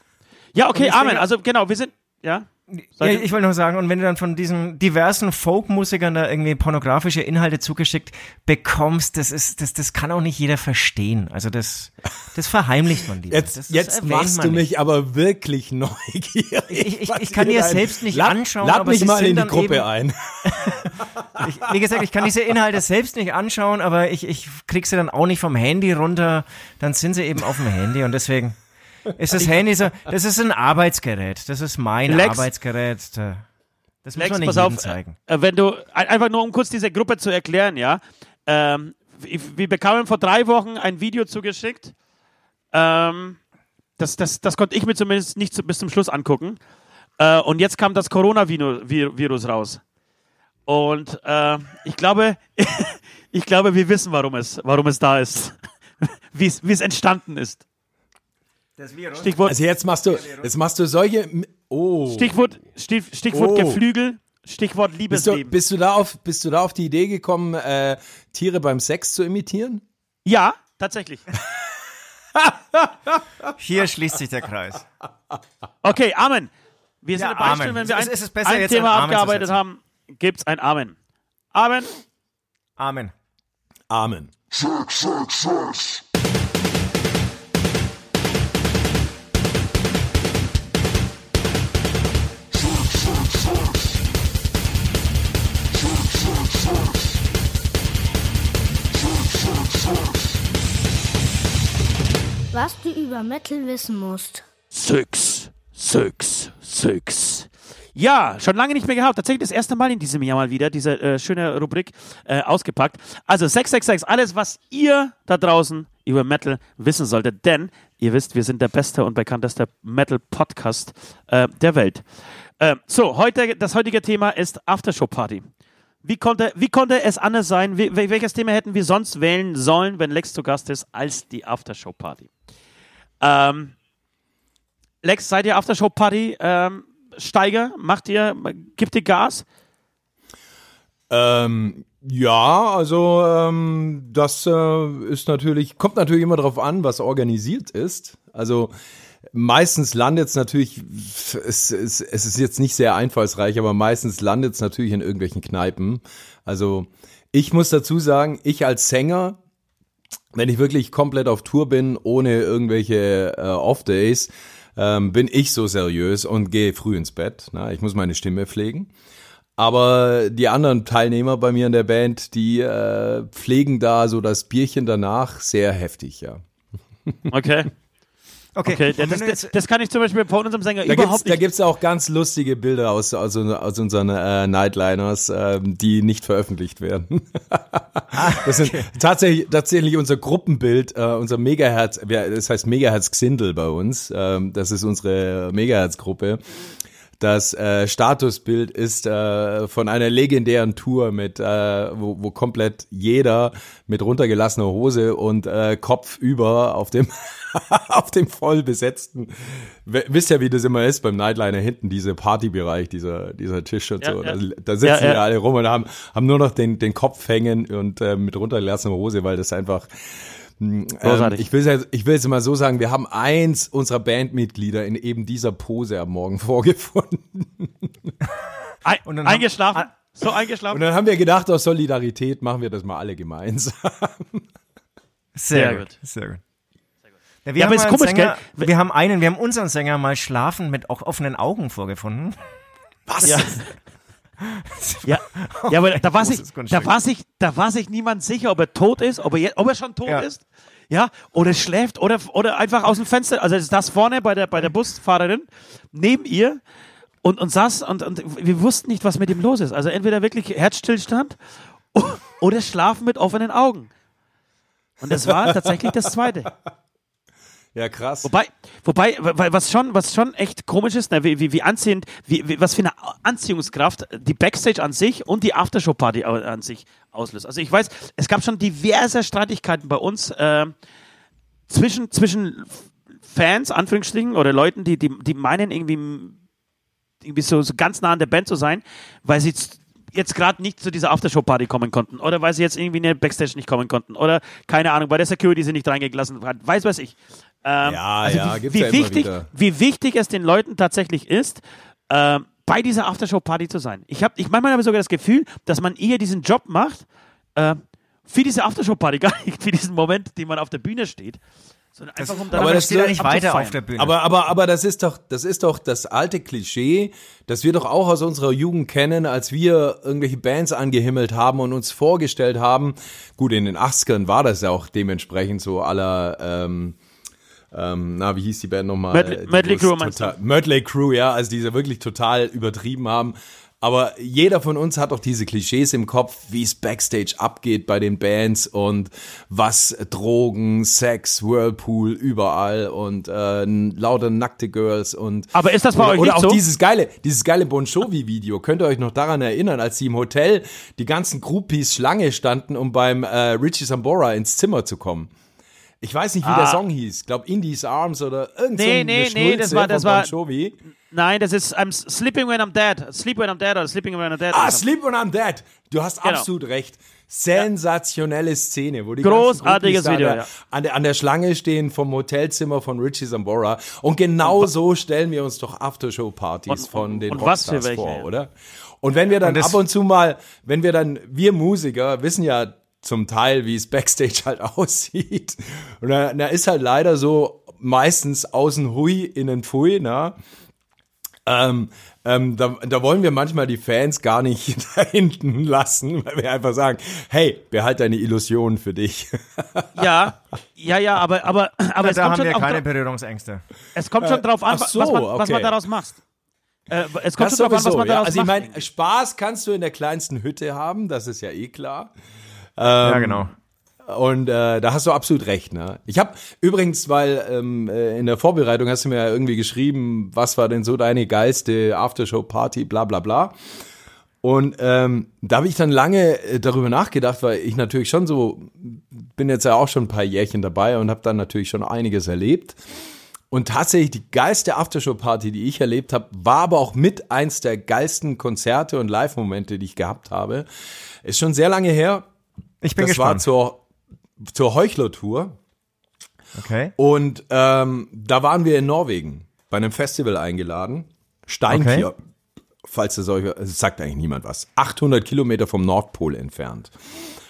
[SPEAKER 3] ja okay, Amen. Also genau, wir sind, ja.
[SPEAKER 4] Ja, ich wollte noch sagen, und wenn du dann von diesen diversen Folkmusikern da irgendwie pornografische Inhalte zugeschickt bekommst, das ist, das, das kann auch nicht jeder verstehen. Also das, das verheimlicht man lieber.
[SPEAKER 5] Jetzt,
[SPEAKER 4] das, das
[SPEAKER 5] jetzt machst du
[SPEAKER 4] nicht.
[SPEAKER 5] mich aber wirklich *laughs* neugierig.
[SPEAKER 4] Ich- ich- ich kann dir selbst nicht
[SPEAKER 5] lad,
[SPEAKER 4] anschauen,
[SPEAKER 5] Lad
[SPEAKER 4] aber
[SPEAKER 5] mich mal in die Gruppe
[SPEAKER 4] eben-
[SPEAKER 5] ein. *laughs*
[SPEAKER 4] Ich, wie gesagt, ich kann diese Inhalte selbst nicht anschauen, aber ich, ich krieg sie dann auch nicht vom Handy runter. Dann sind sie eben auf dem Handy und deswegen ist das Handy so, das ist ein Arbeitsgerät. Das ist mein
[SPEAKER 3] Lex-
[SPEAKER 4] Arbeitsgerät. Da- Das muss
[SPEAKER 3] Lex,
[SPEAKER 4] man nicht
[SPEAKER 3] pass auf,
[SPEAKER 4] zeigen.
[SPEAKER 3] äh, wenn du, ein- einfach nur um kurz diese Gruppe zu erklären, ja. Ähm, wir, bekamen vor drei Wochen ein Video zugeschickt. Ähm, das, das, das konnte ich mir zumindest nicht bis zum Schluss angucken. Äh, und jetzt kam das Coronavirus raus. Und äh, ich glaube, *laughs* ich glaube, wir wissen, warum es, warum es da ist. *laughs* Wie es, wie es entstanden ist. Stichwort,
[SPEAKER 5] Also jetzt machst du, jetzt machst du solche, oh.
[SPEAKER 3] Stichwort, Stich- Stichwort
[SPEAKER 5] Oh.
[SPEAKER 3] Geflügel, Stichwort
[SPEAKER 5] Bist du,
[SPEAKER 3] Liebesleben.
[SPEAKER 5] bist du da auf, bist du da auf die Idee gekommen, äh, Tiere beim Sex zu imitieren?
[SPEAKER 3] ja, tatsächlich. *laughs*
[SPEAKER 4] Hier schließt sich der Kreis.
[SPEAKER 3] Okay, Amen. Wir sind
[SPEAKER 4] Ja,
[SPEAKER 3] dabei,
[SPEAKER 4] Amen.
[SPEAKER 3] wenn wir ein,
[SPEAKER 4] ist- es ist besser,
[SPEAKER 3] ein
[SPEAKER 4] jetzt
[SPEAKER 3] Thema abgearbeitet haben, gibt's ein Amen. Amen.
[SPEAKER 4] Amen.
[SPEAKER 5] Amen.
[SPEAKER 6] Was du über Metal wissen musst.
[SPEAKER 3] Six, six, six. Ja, schon lange nicht mehr gehabt. Tatsächlich das erste Mal in diesem Jahr mal wieder diese äh, schöne Rubrik äh, ausgepackt. Also 666, alles, was ihr da draußen über Metal wissen solltet. Denn ihr wisst, wir sind der beste und bekannteste Metal-Podcast äh, der Welt. Äh, so, heute, das heutige Thema ist Aftershow-Party. Wie konnte, wie konnte es anders sein? Wie, wel- welches Thema hätten wir sonst wählen sollen, wenn Lex zu Gast ist, als die Aftershow-Party? Ähm, Lex, seid ihr Aftershow-Party ähm, Steiger? Macht ihr, gibt ihr Gas?
[SPEAKER 5] Ähm, ja, also ähm, das äh, ist natürlich, kommt natürlich immer darauf an, was organisiert ist. Also meistens landet es natürlich, es, es, es ist jetzt nicht sehr einfallsreich, aber meistens landet es natürlich in irgendwelchen Kneipen. Also ich muss dazu sagen, ich als Sänger, wenn ich wirklich komplett auf Tour bin, ohne irgendwelche äh, Off-Days, ähm, bin ich so seriös und gehe früh ins Bett. Na, ich muss meine Stimme pflegen. Aber die anderen Teilnehmer bei mir in der Band, die äh, pflegen da so das Bierchen danach sehr heftig, ja.
[SPEAKER 3] Okay.
[SPEAKER 4] Okay,
[SPEAKER 3] Okay, das, das, das kann ich zum Beispiel von unserem Sänger
[SPEAKER 5] Da gibt's,
[SPEAKER 3] überhaupt
[SPEAKER 5] da
[SPEAKER 3] nicht.
[SPEAKER 5] gibt's auch ganz lustige Bilder aus, aus, aus unseren äh, Nightliners, ähm, die nicht veröffentlicht werden. *laughs* das sind tatsächlich, tatsächlich unser Gruppenbild, äh, unser Megaherz, wir- das heißt Megaherz Xindel bei uns. Ähm, das ist unsere Megaherz-Gruppe. Das äh, Statusbild ist äh, von einer legendären Tour mit, äh, wo, wo komplett jeder mit runtergelassener Hose und äh, Kopf über auf dem *laughs* auf dem voll besetzten. Wisst ihr, wie das immer ist beim Nightliner hinten, dieser Partybereich, dieser dieser Tisch und
[SPEAKER 3] Ja,
[SPEAKER 5] so.
[SPEAKER 3] ja.
[SPEAKER 5] Da, da sitzen
[SPEAKER 3] Ja, ja.
[SPEAKER 5] ja alle rum und haben haben nur noch den den Kopf hängen und äh, mit runtergelassener Hose, weil das einfach ähm,
[SPEAKER 3] Großartig.
[SPEAKER 5] ich will es ich will es mal so sagen, wir haben eins unserer Bandmitglieder in eben dieser Pose am Morgen *laughs* vorgefunden.
[SPEAKER 3] Ein,
[SPEAKER 4] Und dann haben-
[SPEAKER 3] eingeschlafen. so
[SPEAKER 5] Und
[SPEAKER 3] eingeschlafen.
[SPEAKER 5] dann haben wir gedacht, aus Solidarität machen wir das mal alle gemeinsam. *laughs*
[SPEAKER 4] Sehr,
[SPEAKER 3] Sehr
[SPEAKER 4] gut.
[SPEAKER 3] gut.
[SPEAKER 4] Sehr gut. Ja, wir,
[SPEAKER 3] Ja,
[SPEAKER 4] haben
[SPEAKER 3] aber ist komisch,
[SPEAKER 4] Sänger,
[SPEAKER 3] gell?
[SPEAKER 4] wir haben einen, wir haben unseren Sänger mal schlafen mit auch offenen Augen vorgefunden.
[SPEAKER 5] Was?
[SPEAKER 3] Ja. *laughs* Ja, ja, aber da war sich, da war sich, da war sich niemand sicher, ob er tot ist, ob er, jetzt, ob er schon tot
[SPEAKER 4] Ja.
[SPEAKER 3] ist, ja, oder schläft oder, oder einfach aus dem Fenster. Also das vorne bei der, bei der Busfahrerin neben ihr und, und saß und, und wir wussten nicht, was mit ihm los ist. Also entweder wirklich Herzstillstand oder Schlafen mit offenen Augen. Und das war tatsächlich das Zweite.
[SPEAKER 5] Ja, krass.
[SPEAKER 3] Wobei, wobei, was schon, was schon echt komisch ist, ne, wie, wie, wie anziehend, wie, wie, was für eine Anziehungskraft die Backstage an sich und die Aftershow-Party an sich auslöst. Also ich weiß, es gab schon diverse Streitigkeiten bei uns äh, zwischen, zwischen Fans, Anführungsstrichen, oder Leuten, die, die, die meinen, irgendwie, irgendwie so, so ganz nah an der Band zu sein, weil sie jetzt gerade nicht zu dieser Aftershow-Party kommen konnten oder weil sie jetzt irgendwie in der Backstage nicht kommen konnten oder keine Ahnung, weil der Security sie nicht reingelassen hat, weiß weiß ich. Ähm,
[SPEAKER 5] Ja,
[SPEAKER 3] also
[SPEAKER 5] ja,
[SPEAKER 3] wie,
[SPEAKER 5] gibt's
[SPEAKER 3] wie
[SPEAKER 5] ja immer
[SPEAKER 3] wichtig,
[SPEAKER 5] wieder.
[SPEAKER 3] wie wichtig es den Leuten tatsächlich ist, ähm, bei dieser Aftershow-Party zu sein. Ich habe, ich manchmal habe sogar das Gefühl, dass man eher diesen Job macht äh, für diese Aftershow-Party, *laughs* gar nicht für diesen Moment, den man auf der Bühne steht, sondern einfach um
[SPEAKER 5] aber das
[SPEAKER 4] steht ja nicht weiter auf der Bühne.
[SPEAKER 5] Aber, aber, aber das ist doch, das ist doch das alte Klischee, das wir doch auch aus unserer Jugend kennen, als wir irgendwelche Bands angehimmelt haben und uns vorgestellt haben. Gut, in den 80ern war das ja auch dementsprechend so aller, ähm, ähm, na, wie hieß die Band nochmal?
[SPEAKER 3] Mötley-
[SPEAKER 5] die
[SPEAKER 3] Crüe meinst du?
[SPEAKER 5] Mötley Crew, ja, also diese wirklich total übertrieben haben. Aber jeder von uns hat doch diese Klischees im Kopf, wie es Backstage abgeht bei den Bands und was Drogen, Sex, Whirlpool überall und äh, lauter nackte Girls und
[SPEAKER 3] Aber ist das bei
[SPEAKER 5] oder,
[SPEAKER 3] euch
[SPEAKER 5] oder auch
[SPEAKER 3] so?
[SPEAKER 5] dieses geile, dieses geile Bon Jovi Video. Könnt ihr euch noch daran erinnern, als sie im Hotel die ganzen Groupies Schlange standen, um beim äh, Richie Sambora ins Zimmer zu kommen? Ich weiß nicht, wie der
[SPEAKER 3] Ah.
[SPEAKER 5] Song hieß. Ich glaube Indies Arms oder irgend so
[SPEAKER 3] Nee,
[SPEAKER 5] eine
[SPEAKER 3] nee, nee, das war- das war-
[SPEAKER 5] Bon.
[SPEAKER 3] Nein, das ist I'm sleeping when I'm dead. Sleep when I'm dead oder sleeping when I'm dead.
[SPEAKER 5] Ah,
[SPEAKER 3] so.
[SPEAKER 5] Sleep when I'm Dead. Du hast
[SPEAKER 3] Genau.
[SPEAKER 5] absolut recht. Sensationelle Szene, wo die
[SPEAKER 3] Großartiges Video,
[SPEAKER 5] da
[SPEAKER 3] ja.
[SPEAKER 5] an, der, an der Schlange stehen vom Hotelzimmer von Richie Sambora. Und genau so stellen wir uns doch Aftershow-Partys
[SPEAKER 3] Und-
[SPEAKER 5] von den
[SPEAKER 3] und was für
[SPEAKER 5] Rockstars
[SPEAKER 3] welche,
[SPEAKER 5] vor, oder? Und wenn wir dann
[SPEAKER 4] Und
[SPEAKER 5] ab und zu mal, wenn wir dann, wir Musiker wissen ja zum Teil, wie es *laughs* Backstage halt aussieht. Und da, da ist halt leider so meistens außen Hui, innen Pfui, na? Ähm, ähm, da, da wollen wir manchmal die Fans gar nicht *laughs* da hinten lassen, weil wir einfach sagen, hey, behalt deine Illusionen für dich. *laughs*
[SPEAKER 3] Ja, ja, ja, aber, aber, aber es
[SPEAKER 4] da
[SPEAKER 3] kommt
[SPEAKER 4] haben
[SPEAKER 3] schon
[SPEAKER 4] wir keine Berührungsängste.
[SPEAKER 3] es kommt schon drauf an,
[SPEAKER 5] so,
[SPEAKER 3] was, man, was man
[SPEAKER 5] okay.
[SPEAKER 3] daraus macht. Äh, es kommt
[SPEAKER 5] Das
[SPEAKER 3] schon drauf an, was man
[SPEAKER 5] ja.
[SPEAKER 3] daraus
[SPEAKER 5] Also ich
[SPEAKER 3] macht.
[SPEAKER 5] meine, Spaß kannst du in der kleinsten Hütte haben, das ist ja eh klar.
[SPEAKER 4] Ja, genau.
[SPEAKER 5] Und äh, da hast du absolut recht. Ne? Ich habe übrigens, weil ähm, äh, in der Vorbereitung hast du mir ja irgendwie geschrieben, was war denn so deine geilste Aftershow-Party, bla bla bla. Und ähm, da habe ich dann lange äh, darüber nachgedacht, weil ich natürlich schon so, bin jetzt ja auch schon ein paar Jährchen dabei und habe dann natürlich schon einiges erlebt. Und tatsächlich die geilste Aftershow-Party, die ich erlebt habe, war aber auch mit eins der geilsten Konzerte und Live-Momente, die ich gehabt habe. Ist schon sehr lange her.
[SPEAKER 4] Ich bin
[SPEAKER 5] das war
[SPEAKER 4] gespannt.
[SPEAKER 5] zur, zur Heuchler-Tour.
[SPEAKER 4] Okay.
[SPEAKER 5] Und ähm, da waren wir in Norwegen bei einem Festival eingeladen. Steinkir,
[SPEAKER 4] Okay.
[SPEAKER 5] falls das euch, es sagt eigentlich niemand was. 800 Kilometer vom Nordpol entfernt.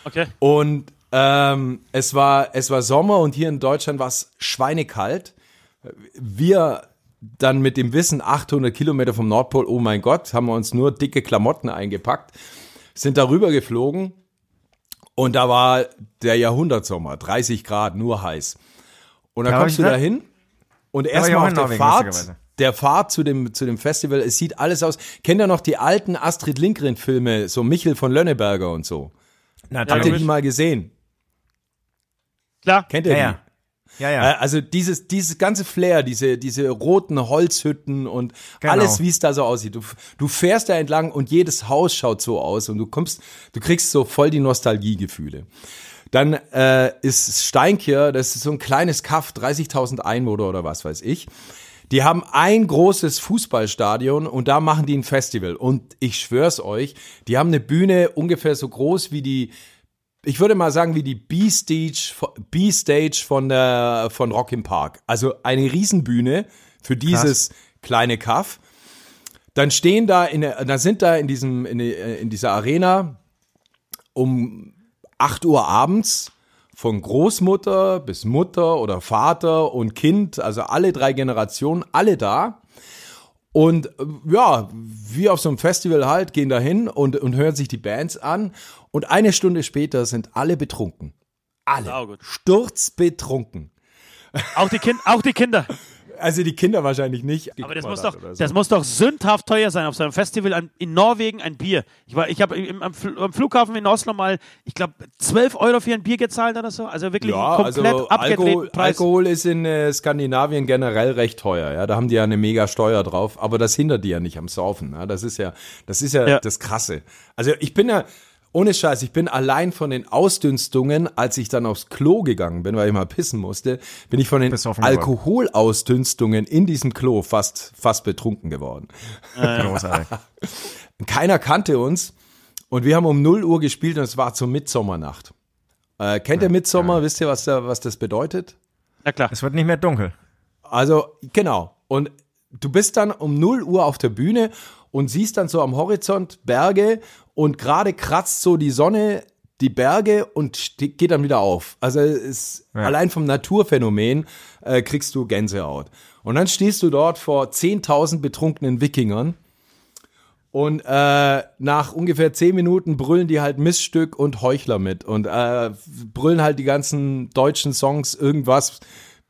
[SPEAKER 3] Okay.
[SPEAKER 5] Und ähm, es war es war Sommer und hier in Deutschland war es schweinekalt. Wir dann mit dem Wissen 800 Kilometer vom Nordpol, oh mein Gott, haben wir uns nur dicke Klamotten eingepackt, sind darüber geflogen und da war der Jahrhundertsommer, 30 Grad, nur heiß. Und dann
[SPEAKER 4] Da
[SPEAKER 5] kommst du
[SPEAKER 4] da-
[SPEAKER 5] hin und erstmal auf der
[SPEAKER 4] Norwegen,
[SPEAKER 5] Fahrt, der Fahrt zu dem, zu dem Festival, es sieht alles aus. Kennt ihr noch die alten Astrid Lindgren Filme, so Michel von Lönneberger und so? Habt ihr
[SPEAKER 4] Natürlich.
[SPEAKER 5] die mal gesehen?
[SPEAKER 3] Klar.
[SPEAKER 5] Kennt ihr
[SPEAKER 4] Ja,
[SPEAKER 5] die?
[SPEAKER 4] ja. Ja, ja.
[SPEAKER 5] Äh, Also dieses, dieses ganze Flair, diese, diese roten Holzhütten und
[SPEAKER 4] Genau.
[SPEAKER 5] alles, wie es da so aussieht. Du, du fährst da entlang und jedes Haus schaut so aus und du kommst, du kriegst so voll die Nostalgiegefühle. Dann äh, ist Steinkir, das ist so ein kleines Kaff, 30.000 Einwohner oder was weiß ich. Die haben ein großes Fußballstadion und da machen die ein Festival. Und ich schwör's euch, die haben eine Bühne ungefähr so groß wie die, ich würde mal sagen, wie die B-Stage, B-Stage von der, von Rock im Park. Also eine Riesenbühne für dieses kleine Kaff. Dann stehen da in der, dann sind da in diesem, in, der- in dieser Arena um 8 Uhr abends von Großmutter bis Mutter oder Vater und Kind, also alle drei Generationen, alle da. Und äh, ja, wie auf so einem Festival halt, gehen da hin und, und hören sich die Bands an. Und eine Stunde später sind alle betrunken. Alle. Sturzbetrunken.
[SPEAKER 3] Auch die, kind, auch die Kinder.
[SPEAKER 5] Also die Kinder wahrscheinlich nicht.
[SPEAKER 3] Aber das muss, doch,
[SPEAKER 5] so.
[SPEAKER 3] das muss doch sündhaft teuer sein auf so einem Festival in Norwegen ein Bier. Ich, war- ich habe am, Fl- am Flughafen in Oslo mal, ich glaube, 12 Euro für ein Bier gezahlt oder so. Also wirklich
[SPEAKER 5] Ja, also
[SPEAKER 3] komplett abgedrehten
[SPEAKER 5] Alkohol,
[SPEAKER 3] Preis.
[SPEAKER 5] Alkohol ist in äh, Skandinavien generell recht teuer. Ja, da haben die ja eine mega Steuer drauf, aber das hindert die ja nicht am Saufen. Ja, das ist ja, das ist ja,
[SPEAKER 3] Ja.
[SPEAKER 5] das Krasse. Also ich bin ja ohne Scheiß, ich bin allein von den Ausdünstungen, als ich dann aufs Klo gegangen bin, weil ich mal pissen musste, bin ich von den. Alkoholausdünstungen in diesem Klo fast fast betrunken geworden.
[SPEAKER 4] Großartig. *laughs*
[SPEAKER 5] Keiner kannte uns und wir haben um 0 Uhr gespielt und es war zur Mitsommernacht. Äh, kennt ihr Mitsommer? Wisst ihr, was, da, was das bedeutet?
[SPEAKER 3] Na klar.
[SPEAKER 4] Es wird nicht mehr dunkel.
[SPEAKER 5] Also, genau. Und du bist dann um 0 Uhr auf der Bühne und siehst dann so am Horizont Berge und gerade kratzt so die Sonne die Berge und geht dann wieder auf. Also es
[SPEAKER 4] Ja.
[SPEAKER 5] allein vom Naturphänomen äh, kriegst du Gänsehaut. Und dann stehst du dort vor 10.000 betrunkenen Wikingern und äh, nach ungefähr 10 Minuten brüllen die halt Missstück und Heuchler mit und äh, brüllen halt die ganzen deutschen Songs irgendwas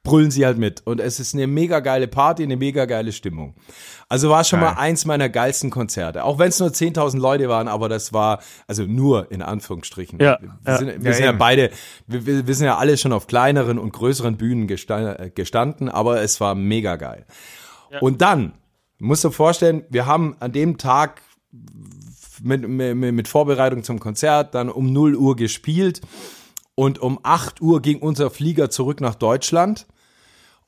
[SPEAKER 5] brüllen sie halt mit. Und es ist eine mega geile Party, eine mega geile Stimmung. Also war schon
[SPEAKER 4] Geil.
[SPEAKER 5] mal eins meiner geilsten Konzerte. Auch wenn es nur 10.000 Leute waren, aber das war, also nur in Anführungsstrichen.
[SPEAKER 3] Ja,
[SPEAKER 5] wir
[SPEAKER 3] ja.
[SPEAKER 5] sind, wir
[SPEAKER 4] Ja,
[SPEAKER 5] sind ja beide, wir, wir, sind ja alle schon auf kleineren und größeren Bühnen gesta- gestanden, aber es war mega geil. Und dann, musst du vorstellen, wir haben an dem Tag mit, mit, mit Vorbereitung zum Konzert dann um 0 Uhr gespielt und um 8 Uhr ging unser Flieger zurück nach Deutschland.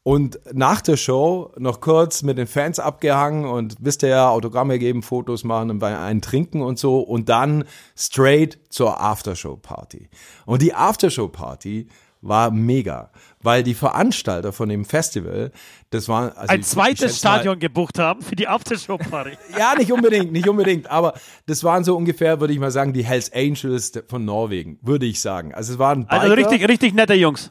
[SPEAKER 5] Und nach der Show noch kurz mit den Fans abgehangen und wisst ihr ja, Autogramme geben, Fotos machen und bei einen trinken und so und dann straight zur Aftershow-Party. Und die Aftershow-Party war mega, weil die Veranstalter von dem Festival, das waren also
[SPEAKER 3] Ein zweites
[SPEAKER 5] schätze mal-
[SPEAKER 3] Stadion gebucht haben für die Aftershow-Party. *laughs*
[SPEAKER 5] ja, nicht unbedingt, nicht unbedingt, aber das waren so ungefähr, würde ich mal sagen, die Hells Angels von Norwegen, würde ich sagen. Also es waren Biker,
[SPEAKER 3] Also richtig, richtig nette Jungs.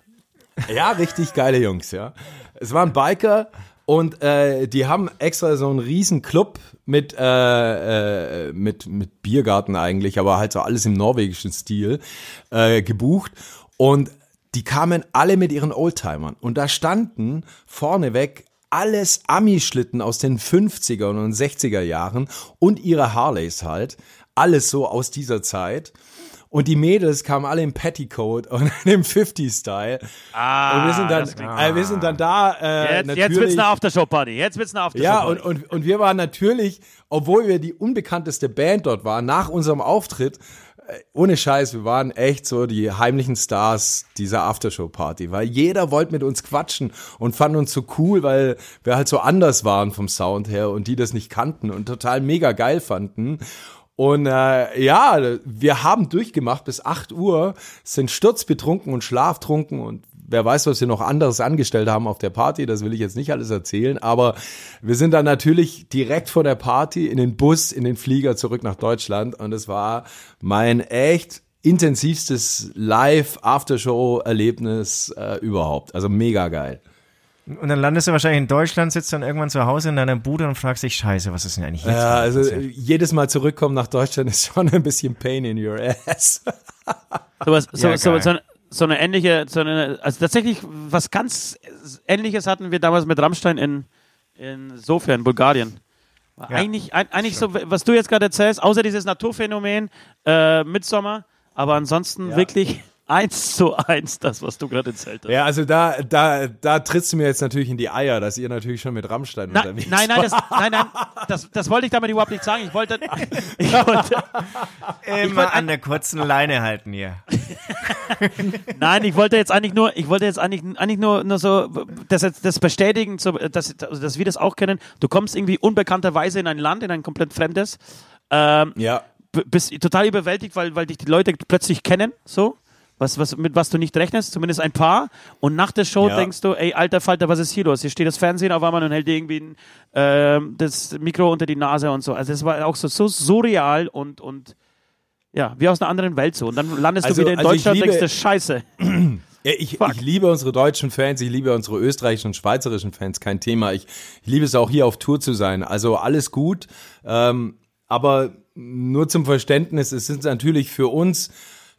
[SPEAKER 5] ja, richtig geile Jungs, ja. Es waren Biker und äh, die haben extra so einen riesen Club mit, äh, äh, mit, mit Biergarten eigentlich, aber halt so alles im norwegischen Stil äh, gebucht und die kamen alle mit ihren Oldtimern und da standen vorneweg alles Ami-Schlitten aus den 50er und 60er Jahren und ihre Harleys halt. Alles so aus dieser Zeit. Und die Mädels kamen alle im Petticoat und im 50-Style.
[SPEAKER 3] Ah,
[SPEAKER 5] und wir sind dann,
[SPEAKER 3] das klingt-
[SPEAKER 5] äh, wir sind dann da äh,
[SPEAKER 3] Jetzt,
[SPEAKER 5] natürlich.
[SPEAKER 3] jetzt wird's eine Aftershow-Party. Jetzt wird's eine
[SPEAKER 5] ja,
[SPEAKER 3] Aftershow-Party.
[SPEAKER 5] und, und, und wir waren natürlich, obwohl wir die unbekannteste Band dort waren, nach unserem Auftritt, ohne Scheiß, wir waren echt so die heimlichen Stars dieser Aftershow-Party, weil jeder wollte mit uns quatschen und fand uns so cool, weil wir halt so anders waren vom Sound her und die das nicht kannten und total mega geil fanden. Und äh, ja, wir haben durchgemacht bis 8 Uhr, sind sturzbetrunken und schlaftrunken und wer weiß, was wir noch anderes angestellt haben auf der Party, das will ich jetzt nicht alles erzählen, aber wir sind dann natürlich direkt vor der Party in den Bus, in den Flieger zurück nach Deutschland und es war mein echt intensivstes Live-Aftershow-Erlebnis äh, überhaupt. Also mega geil.
[SPEAKER 4] Und dann landest du wahrscheinlich in Deutschland, sitzt dann irgendwann zu Hause in deiner Bude und fragst dich, scheiße, was ist denn eigentlich jetzt?
[SPEAKER 5] Ja, also jedes Mal zurückkommen nach Deutschland *laughs* ist schon ein bisschen Pain in your ass.
[SPEAKER 3] Sowas, so,
[SPEAKER 4] Ja,
[SPEAKER 3] so,
[SPEAKER 4] geil.
[SPEAKER 3] so, eine- so eine ähnliche, so eine, also tatsächlich was ganz Ähnliches hatten wir damals mit Rammstein in, in Sofia, in Bulgarien.
[SPEAKER 4] Ja.
[SPEAKER 3] Eigentlich, ein, eigentlich so, was du jetzt gerade erzählst, außer dieses Naturphänomen, äh, Midsommer, aber ansonsten
[SPEAKER 5] Ja.
[SPEAKER 3] wirklich eins zu eins das, was du gerade erzählt hast.
[SPEAKER 5] Ja, also da, da, da trittst du mir jetzt natürlich in die Eier, dass ihr natürlich schon mit Rammstein
[SPEAKER 3] Na,
[SPEAKER 5] unterwegs
[SPEAKER 3] nein, nein, das, nein, nein, das, das wollte ich damit überhaupt nicht sagen. Ich wollte, *laughs* ich wollte,
[SPEAKER 4] Immer an der kurzen Leine halten hier. *laughs*
[SPEAKER 3] Nein, ich wollte jetzt eigentlich nur, ich wollte jetzt eigentlich, eigentlich nur, nur so das, das bestätigen, so, dass, dass wir das auch kennen. Du kommst irgendwie unbekannterweise in ein Land, in ein komplett fremdes, ähm,
[SPEAKER 5] Ja.
[SPEAKER 3] bist total überwältigt, weil, weil dich die Leute plötzlich kennen, so. Was, was, mit was du nicht rechnest, zumindest ein paar. Und nach der Show
[SPEAKER 5] Ja.
[SPEAKER 3] denkst du, ey, alter Falter, was ist hier los? Hier steht das Fernsehen auf einmal und hält dir irgendwie ein, ähm, das Mikro unter die Nase und so. Also es war auch so, so surreal und, und ja, wie aus einer anderen Welt so. Und dann landest
[SPEAKER 5] Also-
[SPEAKER 3] du wieder in
[SPEAKER 5] also
[SPEAKER 3] Deutschland und denkst du, scheiße. *clears throat*
[SPEAKER 5] Ich, ich liebe unsere deutschen Fans, ich liebe unsere österreichischen und schweizerischen Fans, kein Thema. Ich, ich liebe es auch hier auf Tour zu sein. Also alles gut. Ähm, aber nur zum Verständnis, es ist natürlich für uns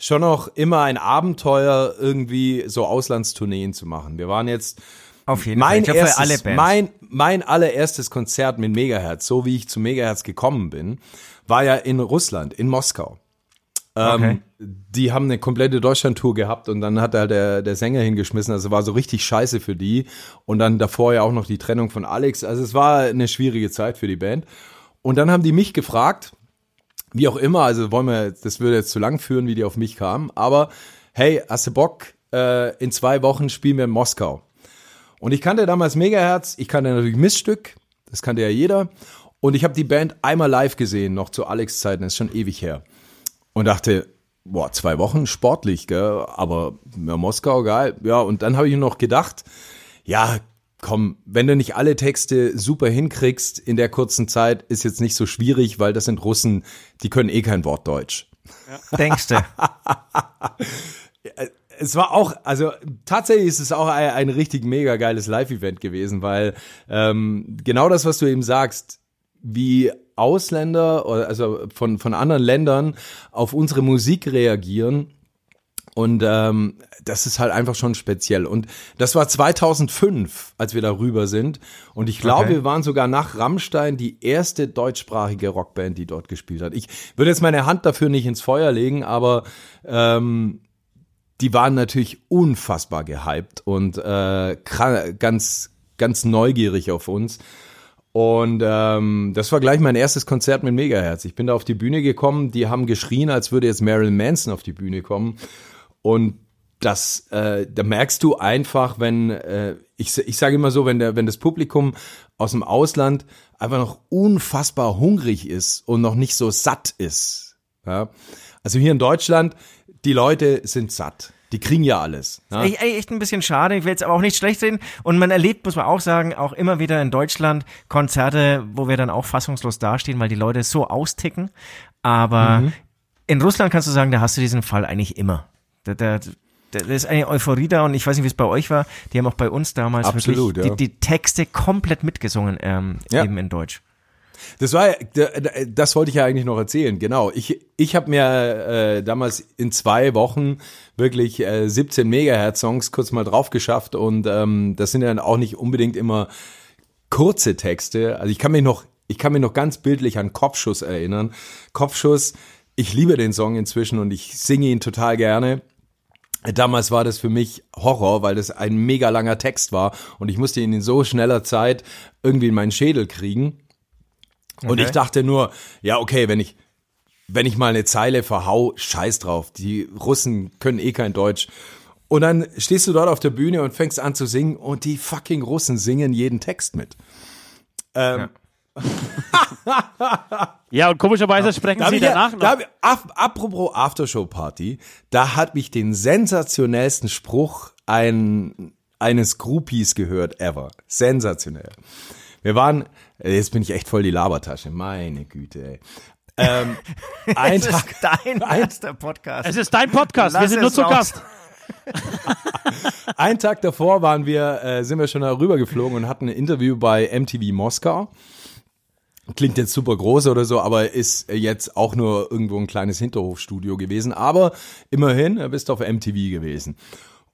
[SPEAKER 5] schon noch immer ein Abenteuer, irgendwie so Auslandstourneen zu machen. Wir waren jetzt
[SPEAKER 4] Auf jeden
[SPEAKER 5] mein
[SPEAKER 4] Fall.
[SPEAKER 5] Erstes,
[SPEAKER 4] alle Bands.
[SPEAKER 5] Mein, mein allererstes Konzert mit Megahertz, so wie ich zu Megahertz gekommen bin, war ja in Russland, in Moskau. Ähm,
[SPEAKER 4] Okay.
[SPEAKER 5] Die haben eine komplette Deutschlandtour gehabt und dann hat da der, der Sänger hingeschmissen. Also war so richtig scheiße für die. Und dann davor ja auch noch die Trennung von Alex. Also es war eine schwierige Zeit für die Band. Und dann haben die mich gefragt, wie auch immer, also wollen wir, das würde jetzt zu lang führen, wie die auf mich kamen, aber hey, hast du Bock, äh, in zwei Wochen spielen wir in Moskau. Und ich kannte damals Megaherz, ich kannte natürlich Missstück, das kannte ja jeder. Und ich habe die Band einmal live gesehen, noch zu Alex Zeiten, ist schon ewig her. Und dachte, boah, zwei Wochen sportlich, gell? aber ja, Moskau, geil. Ja, und dann habe ich noch gedacht, ja, komm, wenn du nicht alle Texte super hinkriegst in der kurzen Zeit, ist jetzt nicht so schwierig, weil das sind Russen, die können eh kein Wort Deutsch.
[SPEAKER 4] Denkst du?
[SPEAKER 5] es war auch, also tatsächlich ist es auch ein, ein richtig mega geiles Live-Event gewesen, weil ähm, genau das, was du eben sagst, wie Ausländer oder also von, von anderen Ländern auf unsere Musik reagieren. Und ähm, das ist halt einfach schon speziell. Und das war 2005, als wir darüber sind. Und ich glaube,
[SPEAKER 4] Okay.
[SPEAKER 5] wir waren sogar nach Rammstein die erste deutschsprachige Rockband, die dort gespielt hat. Ich würde jetzt meine Hand dafür nicht ins Feuer legen, aber ähm, die waren natürlich unfassbar gehypt und äh, ganz, ganz neugierig auf uns. Und ähm, das war gleich mein erstes Konzert mit Megaherz. Ich bin da auf die Bühne gekommen, die haben geschrien, als würde jetzt Marilyn Manson auf die Bühne kommen. Und das, äh, da merkst du einfach, wenn, äh, ich, ich sage immer so, wenn, der, wenn das Publikum aus dem Ausland einfach noch unfassbar hungrig ist und noch nicht so satt ist. Ja? Also hier in Deutschland, die Leute sind satt. Die kriegen ja alles.
[SPEAKER 4] Ey, ey, echt ein bisschen schade. Ich will jetzt aber auch nicht schlecht reden. Und man erlebt, muss man auch sagen, auch immer wieder in Deutschland Konzerte, wo wir dann auch fassungslos dastehen, weil die Leute so austicken. Aber
[SPEAKER 5] Mhm.
[SPEAKER 4] in Russland kannst du sagen, da hast du diesen Fall eigentlich immer. Da, da, da ist eine Euphorie da und ich weiß nicht, wie es bei euch war. Die haben auch bei uns damals
[SPEAKER 5] Absolut,
[SPEAKER 4] wirklich
[SPEAKER 5] ja.
[SPEAKER 4] die, die Texte komplett mitgesungen, ähm,
[SPEAKER 5] Ja.
[SPEAKER 4] eben in Deutsch.
[SPEAKER 5] Das war, das wollte ich ja eigentlich noch erzählen. Genau. Ich, ich habe mir äh, damals in zwei Wochen wirklich äh, 17 Megahertz Songs kurz mal drauf geschafft und ähm, das sind ja dann auch nicht unbedingt immer kurze Texte. Also ich kann mich noch, ich kann mich noch ganz bildlich an Kopfschuss erinnern. Kopfschuss, ich liebe den Song inzwischen und ich singe ihn total gerne. Damals war das für mich Horror, weil das ein mega langer Text war und ich musste ihn in so schneller Zeit irgendwie in meinen Schädel kriegen. Und
[SPEAKER 4] Okay.
[SPEAKER 5] ich dachte nur, ja, okay, wenn ich, wenn ich mal eine Zeile verhau, scheiß drauf. Die Russen können eh kein Deutsch. Und dann stehst du dort auf der Bühne und fängst an zu singen und die fucking Russen singen jeden Text mit. Ähm,
[SPEAKER 3] Ja, *laughs* und komischerweise sprechen
[SPEAKER 5] Da
[SPEAKER 3] sie
[SPEAKER 5] ja-
[SPEAKER 3] danach noch.
[SPEAKER 5] da ap- apropos Aftershow-Party, da hat mich den sensationellsten Spruch ein, eines Groupies gehört ever. Sensationell. Wir waren, jetzt bin ich echt voll die Labertasche, meine Güte, ey. Ähm, *laughs* ein
[SPEAKER 4] Das
[SPEAKER 5] Tag,
[SPEAKER 4] ist dein erster Podcast.
[SPEAKER 3] es ist dein Podcast, wir
[SPEAKER 4] Lass
[SPEAKER 3] sind nur
[SPEAKER 4] es
[SPEAKER 3] zu
[SPEAKER 4] raus.
[SPEAKER 3] Gast.
[SPEAKER 5] Einen Tag davor waren wir, äh, sind wir schon darüber geflogen und hatten ein Interview bei MTV Moskau. Klingt jetzt super groß oder so, aber ist jetzt auch nur irgendwo ein kleines Hinterhofstudio gewesen. Aber immerhin, bist auf MTV gewesen.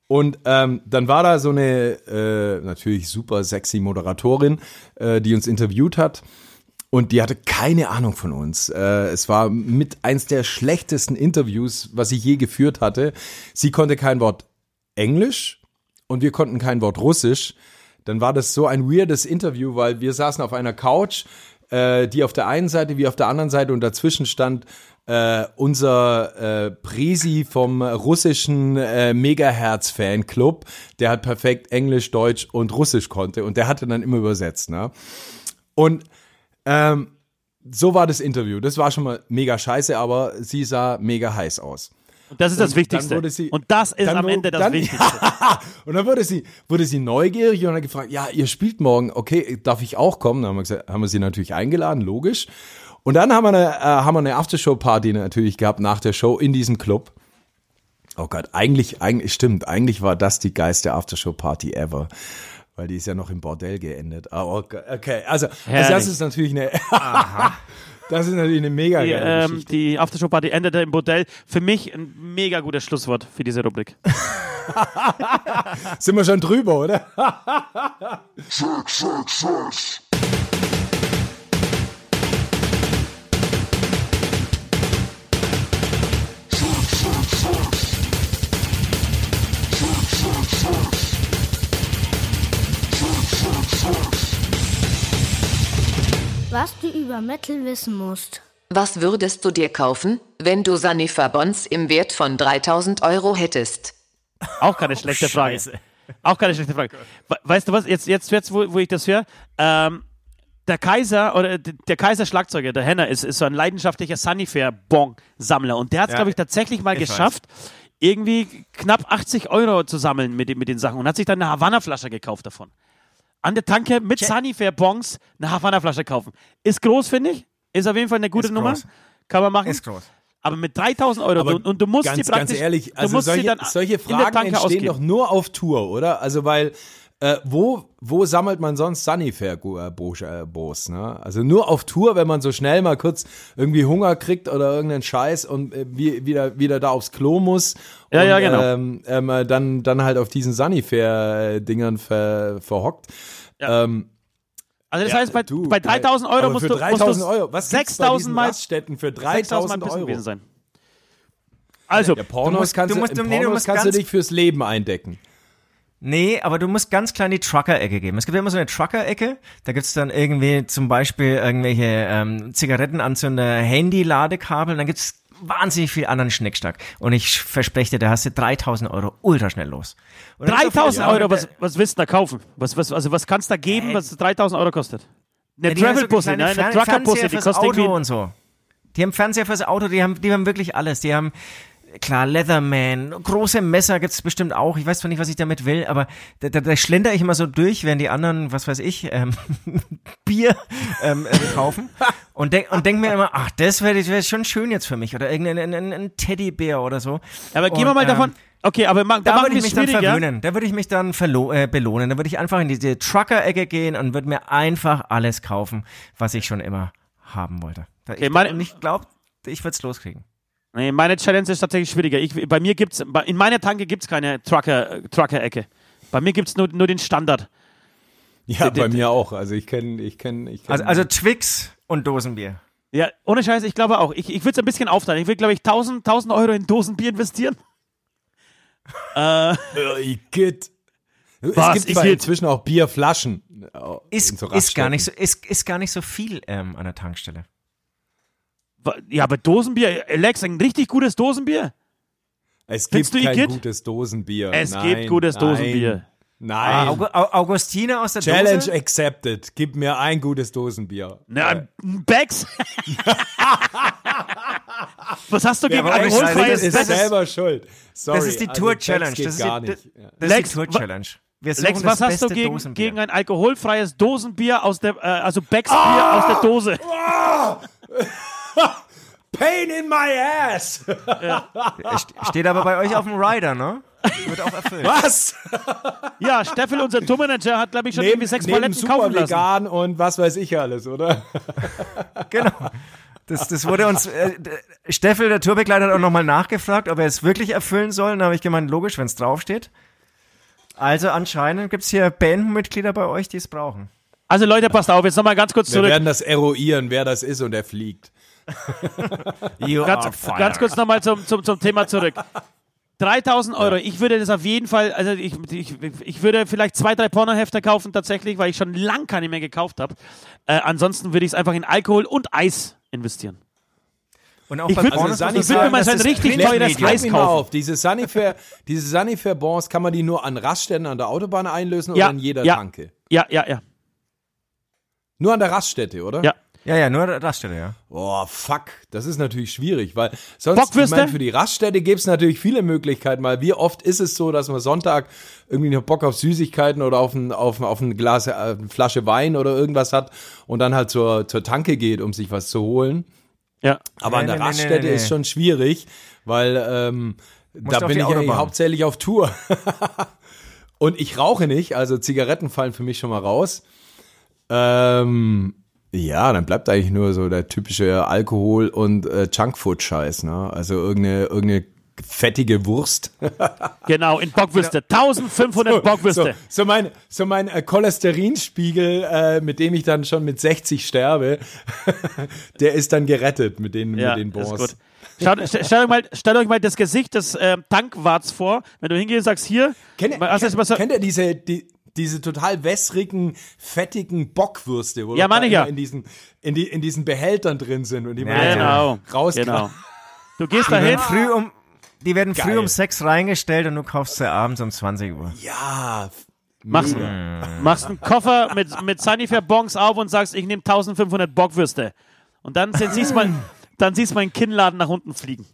[SPEAKER 5] Und ähm, dann war da so eine äh, natürlich super sexy Moderatorin, äh, die uns interviewt hat. Und die hatte keine Ahnung von uns. Äh, es war mit eins der schlechtesten Interviews, was ich je geführt hatte. Sie konnte kein Wort Englisch und wir konnten kein Wort Russisch. Dann war das so ein weirdes Interview, weil wir saßen auf einer Couch, äh, die auf der einen Seite wie auf der anderen Seite und dazwischen stand äh, unser äh, Presi vom russischen äh, Megahertz-Fanclub, der halt perfekt Englisch, Deutsch und Russisch konnte und der hatte dann immer übersetzt. Ne? Und ähm, so war das Interview. Das war schon mal mega scheiße, aber sie sah mega heiß aus.
[SPEAKER 3] Und das ist das
[SPEAKER 5] Und
[SPEAKER 3] Wichtigste.
[SPEAKER 5] dann wurde sie-
[SPEAKER 3] und das ist am Ende das
[SPEAKER 5] dann,
[SPEAKER 3] Wichtigste. *laughs*
[SPEAKER 5] und dann wurde sie, wurde sie neugierig und hat gefragt, ja, ihr spielt morgen, okay, darf ich auch kommen? Dann haben wir, gesagt, haben wir sie natürlich eingeladen, logisch. Und dann haben wir eine, äh, haben wir eine Aftershow-Party natürlich gehabt nach der Show in diesem Club. Oh Gott, eigentlich, eigentlich, stimmt, eigentlich war das die geilste Aftershow-Party ever. Weil die ist ja noch im Bordell geendet. Aber okay, okay, also, also das ist natürlich eine, *laughs* das ist natürlich eine mega
[SPEAKER 3] Die,
[SPEAKER 5] geile
[SPEAKER 3] ähm,
[SPEAKER 5] Geschichte.
[SPEAKER 3] die Aftershow-Party endete im Bordell. Für mich ein mega gutes Schlusswort für diese Rubrik. *laughs*
[SPEAKER 5] Sind wir schon drüber, oder?
[SPEAKER 6] Was du über Metal wissen musst.
[SPEAKER 2] Was würdest du dir kaufen, wenn du Sanifa Bonds im Wert von 3000 Euro hättest?
[SPEAKER 3] Auch keine schlechte Frage.
[SPEAKER 4] Scheiße.
[SPEAKER 3] Auch keine schlechte Frage. We weißt du was? Jetzt, jetzt, jetzt wo, wo ich das höre, ähm, der Kaiser oder der Kaiser Schlagzeuger, der Henner, ist, ist so ein leidenschaftlicher Sunnyfair-Bon-Sammler und der hat es,
[SPEAKER 4] Ja,
[SPEAKER 3] glaube ich, tatsächlich mal
[SPEAKER 4] ich
[SPEAKER 3] geschafft, irgendwie knapp 80 Euro zu sammeln mit, den- mit den Sachen und hat sich dann eine Havanna-Flasche gekauft davon. An der Tanke mit Sunnyfair-Bons eine Havanna-Flasche kaufen. Ist groß, finde ich. Ist auf jeden Fall eine gute
[SPEAKER 4] Ist
[SPEAKER 3] Nummer.
[SPEAKER 4] groß.
[SPEAKER 3] Kann man machen.
[SPEAKER 4] Ist groß.
[SPEAKER 3] Aber mit 3000 Euro
[SPEAKER 5] Aber
[SPEAKER 3] und, du musst
[SPEAKER 5] ganz,
[SPEAKER 3] sie praktisch,
[SPEAKER 5] ganz ehrlich,
[SPEAKER 3] du
[SPEAKER 5] also solche,
[SPEAKER 3] dann
[SPEAKER 5] solche Fragen entstehen
[SPEAKER 3] ausgeben.
[SPEAKER 5] doch nur auf Tour, oder? Also weil äh, wo wo sammelt man sonst Sunnyfair-Bos? Ne? Also nur auf Tour, wenn man so schnell mal kurz irgendwie Hunger kriegt oder irgendeinen Scheiß und äh, wie, wieder wieder da aufs Klo muss.
[SPEAKER 3] Ja,
[SPEAKER 5] und,
[SPEAKER 3] ja, genau.
[SPEAKER 5] Ähm, ähm, äh, dann dann halt auf diesen Sunnyfair-Dingern ver, verhockt.
[SPEAKER 3] Ja.
[SPEAKER 5] Ähm,
[SPEAKER 3] Also das
[SPEAKER 5] ja,
[SPEAKER 3] heißt, bei,
[SPEAKER 5] du,
[SPEAKER 3] bei 3000 Euro musst du,
[SPEAKER 5] 3000
[SPEAKER 3] musst du
[SPEAKER 5] Euro, was gibt's bei
[SPEAKER 3] 6000
[SPEAKER 5] diesen
[SPEAKER 3] Mal,
[SPEAKER 5] Raststätten für
[SPEAKER 3] 6000 Mal
[SPEAKER 5] 3000
[SPEAKER 3] pissen
[SPEAKER 5] Euro?
[SPEAKER 3] gewesen sein. Also,
[SPEAKER 5] Ja, Pornos
[SPEAKER 4] Du musst-
[SPEAKER 5] kannst
[SPEAKER 4] du musst- nee, du musst
[SPEAKER 5] kannst du dich fürs Leben eindecken.
[SPEAKER 4] Nee, aber du musst ganz klein die Trucker-Ecke geben. Es gibt ja immer so eine Trucker-Ecke, da gibt's dann irgendwie zum Beispiel irgendwelche ähm, Zigarettenanzünder, Handy-Ladekabel, dann gibt's wahnsinnig viel anderen Schnickstack. Und ich verspreche dir, da hast du 3000 Euro ultra schnell los. Und dann ist
[SPEAKER 3] 3000
[SPEAKER 4] so viel-
[SPEAKER 3] Euro, was, was willst du da kaufen? Was, was, also was kannst du da geben,
[SPEAKER 4] Äh,
[SPEAKER 3] was 3000 Euro kostet? Eine
[SPEAKER 4] Ja, so
[SPEAKER 3] Travel-Busse,
[SPEAKER 4] kleine
[SPEAKER 3] ne? eine Trucker-Busse, die
[SPEAKER 4] fürs
[SPEAKER 3] kostet
[SPEAKER 4] Auto
[SPEAKER 3] irgendwie...
[SPEAKER 4] und so. Die haben Fernseher fürs Auto, die haben, die haben wirklich alles. Die haben, klar, Leatherman, große Messer gibt's bestimmt auch. Ich weiß zwar nicht, was ich damit will, aber da, da, da schlender ich immer so durch, während die anderen, was weiß ich, ähm, *laughs* Bier ähm, äh, kaufen. *laughs* Und denk, und denk mir immer, ach, das wäre wär schon schön jetzt für mich. Oder irgendein ein, ein, Teddybär oder so.
[SPEAKER 3] Aber gehen wir mal
[SPEAKER 4] ähm,
[SPEAKER 3] davon... Okay, aber ma, da
[SPEAKER 4] Da würde ich mich dann verwöhnen. Da würde ich mich dann äh, belohnen. Da würde ich einfach in diese Trucker-Ecke gehen und würde mir einfach alles kaufen, was ich schon immer haben wollte. Da
[SPEAKER 3] Okay,
[SPEAKER 4] ich, und ich glaube, ich würde es loskriegen.
[SPEAKER 3] Nee, meine Challenge ist tatsächlich schwieriger. Ich, bei mir gibt's, in meiner Tanke gibt's keine Trucker, Trucker-Ecke. Bei mir gibt's nur, nur den Standard.
[SPEAKER 5] Ja,
[SPEAKER 3] D-
[SPEAKER 5] bei mir auch. Also ich kenne, ich kenne, ich kenn,
[SPEAKER 4] Also, also Twix und Dosenbier.
[SPEAKER 3] Ja, ohne Scheiß, ich glaube auch. Ich, ich würde es ein bisschen aufteilen. Ich würde, glaube ich, 1000, 1000 Euro in Dosenbier investieren. *laughs* äh,
[SPEAKER 5] Äh, Igitt. Es
[SPEAKER 3] Was?
[SPEAKER 5] gibt
[SPEAKER 3] Ich
[SPEAKER 5] zwar inzwischen auch Bierflaschen. äh,
[SPEAKER 4] Ist, ist, gar nicht so, ist, ist gar nicht so viel ähm, an der Tankstelle.
[SPEAKER 3] Ja, aber Dosenbier, Alex, ein richtig gutes Dosenbier.
[SPEAKER 5] Es
[SPEAKER 3] Findest
[SPEAKER 5] gibt
[SPEAKER 3] du
[SPEAKER 5] kein
[SPEAKER 3] Igitt?
[SPEAKER 5] gutes Dosenbier.
[SPEAKER 3] Es
[SPEAKER 5] nein,
[SPEAKER 3] gibt gutes
[SPEAKER 5] nein.
[SPEAKER 3] Dosenbier.
[SPEAKER 5] Nein.
[SPEAKER 4] Au- Augustine aus der
[SPEAKER 5] Challenge
[SPEAKER 4] Dose?
[SPEAKER 5] accepted. Gib mir ein gutes Dosenbier.
[SPEAKER 3] Na, ein Becks? *laughs* Was hast du gegen alkoholfreies
[SPEAKER 4] sein,
[SPEAKER 5] ist
[SPEAKER 3] Becks?
[SPEAKER 5] selber schuld. Sorry,
[SPEAKER 4] Das ist die
[SPEAKER 5] also
[SPEAKER 4] Tour
[SPEAKER 5] Becks
[SPEAKER 4] Challenge.
[SPEAKER 5] geht
[SPEAKER 4] Das ist
[SPEAKER 5] gar
[SPEAKER 4] die,
[SPEAKER 5] nicht. Ja.
[SPEAKER 4] das
[SPEAKER 3] Lex,
[SPEAKER 4] ist die Tour
[SPEAKER 3] wa-
[SPEAKER 4] Challenge. Wir suchen
[SPEAKER 3] Lex, was
[SPEAKER 4] das
[SPEAKER 3] hast du gegen,
[SPEAKER 4] Dosenbier.
[SPEAKER 3] gegen ein alkoholfreies Dosenbier aus der, äh, also Becks Bier aus der Dose? *laughs*
[SPEAKER 5] Pain in my ass.
[SPEAKER 4] St- Steht aber bei euch auf dem Rider, ne? Wird auch erfüllt.
[SPEAKER 5] Was?
[SPEAKER 3] Ja, Steffel, unser Tourmanager, hat, glaube ich, schon irgendwie sechs Paletten
[SPEAKER 5] super
[SPEAKER 3] kaufen lassen.
[SPEAKER 5] vegan und was weiß ich alles, oder? *laughs*
[SPEAKER 4] Genau. Das, das wurde uns, äh, Steffel, der Tourbegleiter, hat auch nochmal nachgefragt, ob er es wirklich erfüllen soll. Da habe ich gemeint, logisch, wenn es draufsteht. Also anscheinend gibt's hier Bandmitglieder bei euch, die es brauchen.
[SPEAKER 3] Also Leute, passt auf, jetzt nochmal ganz kurz
[SPEAKER 5] Wir
[SPEAKER 3] zurück.
[SPEAKER 5] werden das eruieren, wer das ist und er fliegt. *laughs*
[SPEAKER 4] You
[SPEAKER 3] Ganz, ganz kurz nochmal zum, zum, zum Thema zurück. 3000 Euro, ich würde das auf jeden Fall, also ich, ich, ich würde vielleicht zwei, drei Pornohefte kaufen tatsächlich, weil ich schon lang keine mehr gekauft habe. Äh, ansonsten würde ich es einfach in Alkohol und Eis investieren.
[SPEAKER 4] Und auch
[SPEAKER 3] Ich
[SPEAKER 4] bei
[SPEAKER 3] würd-
[SPEAKER 4] Pornos
[SPEAKER 5] also
[SPEAKER 3] ich würd mir mal
[SPEAKER 4] sagen,
[SPEAKER 3] so ein richtig teures Eis kaufen.
[SPEAKER 5] auf. Diese Sanifair, diese Sanifair Bonds kann man die nur an Raststätten an der Autobahn einlösen
[SPEAKER 3] Ja,
[SPEAKER 5] oder in jeder
[SPEAKER 3] ja.
[SPEAKER 5] Tanke?
[SPEAKER 3] Ja, ja, ja.
[SPEAKER 5] Nur an der Raststätte, oder?
[SPEAKER 3] Ja.
[SPEAKER 4] Ja, ja, nur Raststelle, ja.
[SPEAKER 5] Boah, fuck, das ist natürlich schwierig, weil sonst,
[SPEAKER 3] Bockwürste?
[SPEAKER 5] ich mein, für die Raststätte gibt's natürlich viele Möglichkeiten, weil wie oft ist es so, dass man Sonntag irgendwie noch Bock auf Süßigkeiten oder auf ein, auf, ein- auf ein Glas, äh, eine Flasche Wein oder irgendwas hat und dann halt zur, zur Tanke geht, um sich was zu holen.
[SPEAKER 3] Ja.
[SPEAKER 5] Aber
[SPEAKER 4] Nee,
[SPEAKER 5] an der
[SPEAKER 4] nee,
[SPEAKER 5] Raststätte
[SPEAKER 4] nee, nee.
[SPEAKER 5] ist schon schwierig, weil ähm, da bin ich eigentlich
[SPEAKER 4] Autobahn.
[SPEAKER 5] hauptsächlich auf Tour. *laughs* und ich rauche nicht, also Zigaretten fallen für mich schon mal raus. Ähm, ja, dann bleibt eigentlich nur so der typische Alkohol- und äh, Junkfood-Scheiß, ne? Also irgendeine, irgendeine fettige Wurst. *laughs*
[SPEAKER 3] Genau, in Bockwürste. 1500 Bockwürste.
[SPEAKER 5] So, so mein, so mein äh, Cholesterinspiegel, äh, mit dem ich dann schon mit 60 sterbe, *laughs* der ist dann gerettet mit den,
[SPEAKER 3] Ja,
[SPEAKER 5] mit den Bons.
[SPEAKER 3] Schaut, st- stellt, euch mal, stellt euch mal das Gesicht des äh, Tankwarts vor, wenn du hingehst und sagst, hier,
[SPEAKER 5] Kennt ihr,
[SPEAKER 3] ist, was,
[SPEAKER 5] kennt ihr diese, die, diese total wässrigen, fettigen Bockwürste, wo
[SPEAKER 3] Ja, ja.
[SPEAKER 5] in diesen, in, die, in diesen Behältern drin sind und die man
[SPEAKER 4] Ja,
[SPEAKER 5] dann
[SPEAKER 3] genau,
[SPEAKER 5] rauskramt.
[SPEAKER 3] genau. Du gehst
[SPEAKER 4] Die
[SPEAKER 3] dahin,
[SPEAKER 4] werden früh um, die werden früh
[SPEAKER 5] Geil.
[SPEAKER 4] um sechs reingestellt und du kaufst sie abends um 20 Uhr.
[SPEAKER 5] Ja,
[SPEAKER 3] machst, machst einen Koffer mit, mit Sunnyfair Bongs auf und sagst, ich nehme 1500 Bockwürste. Und dann siehst man, dann siehst du meinen Kinnladen nach unten fliegen.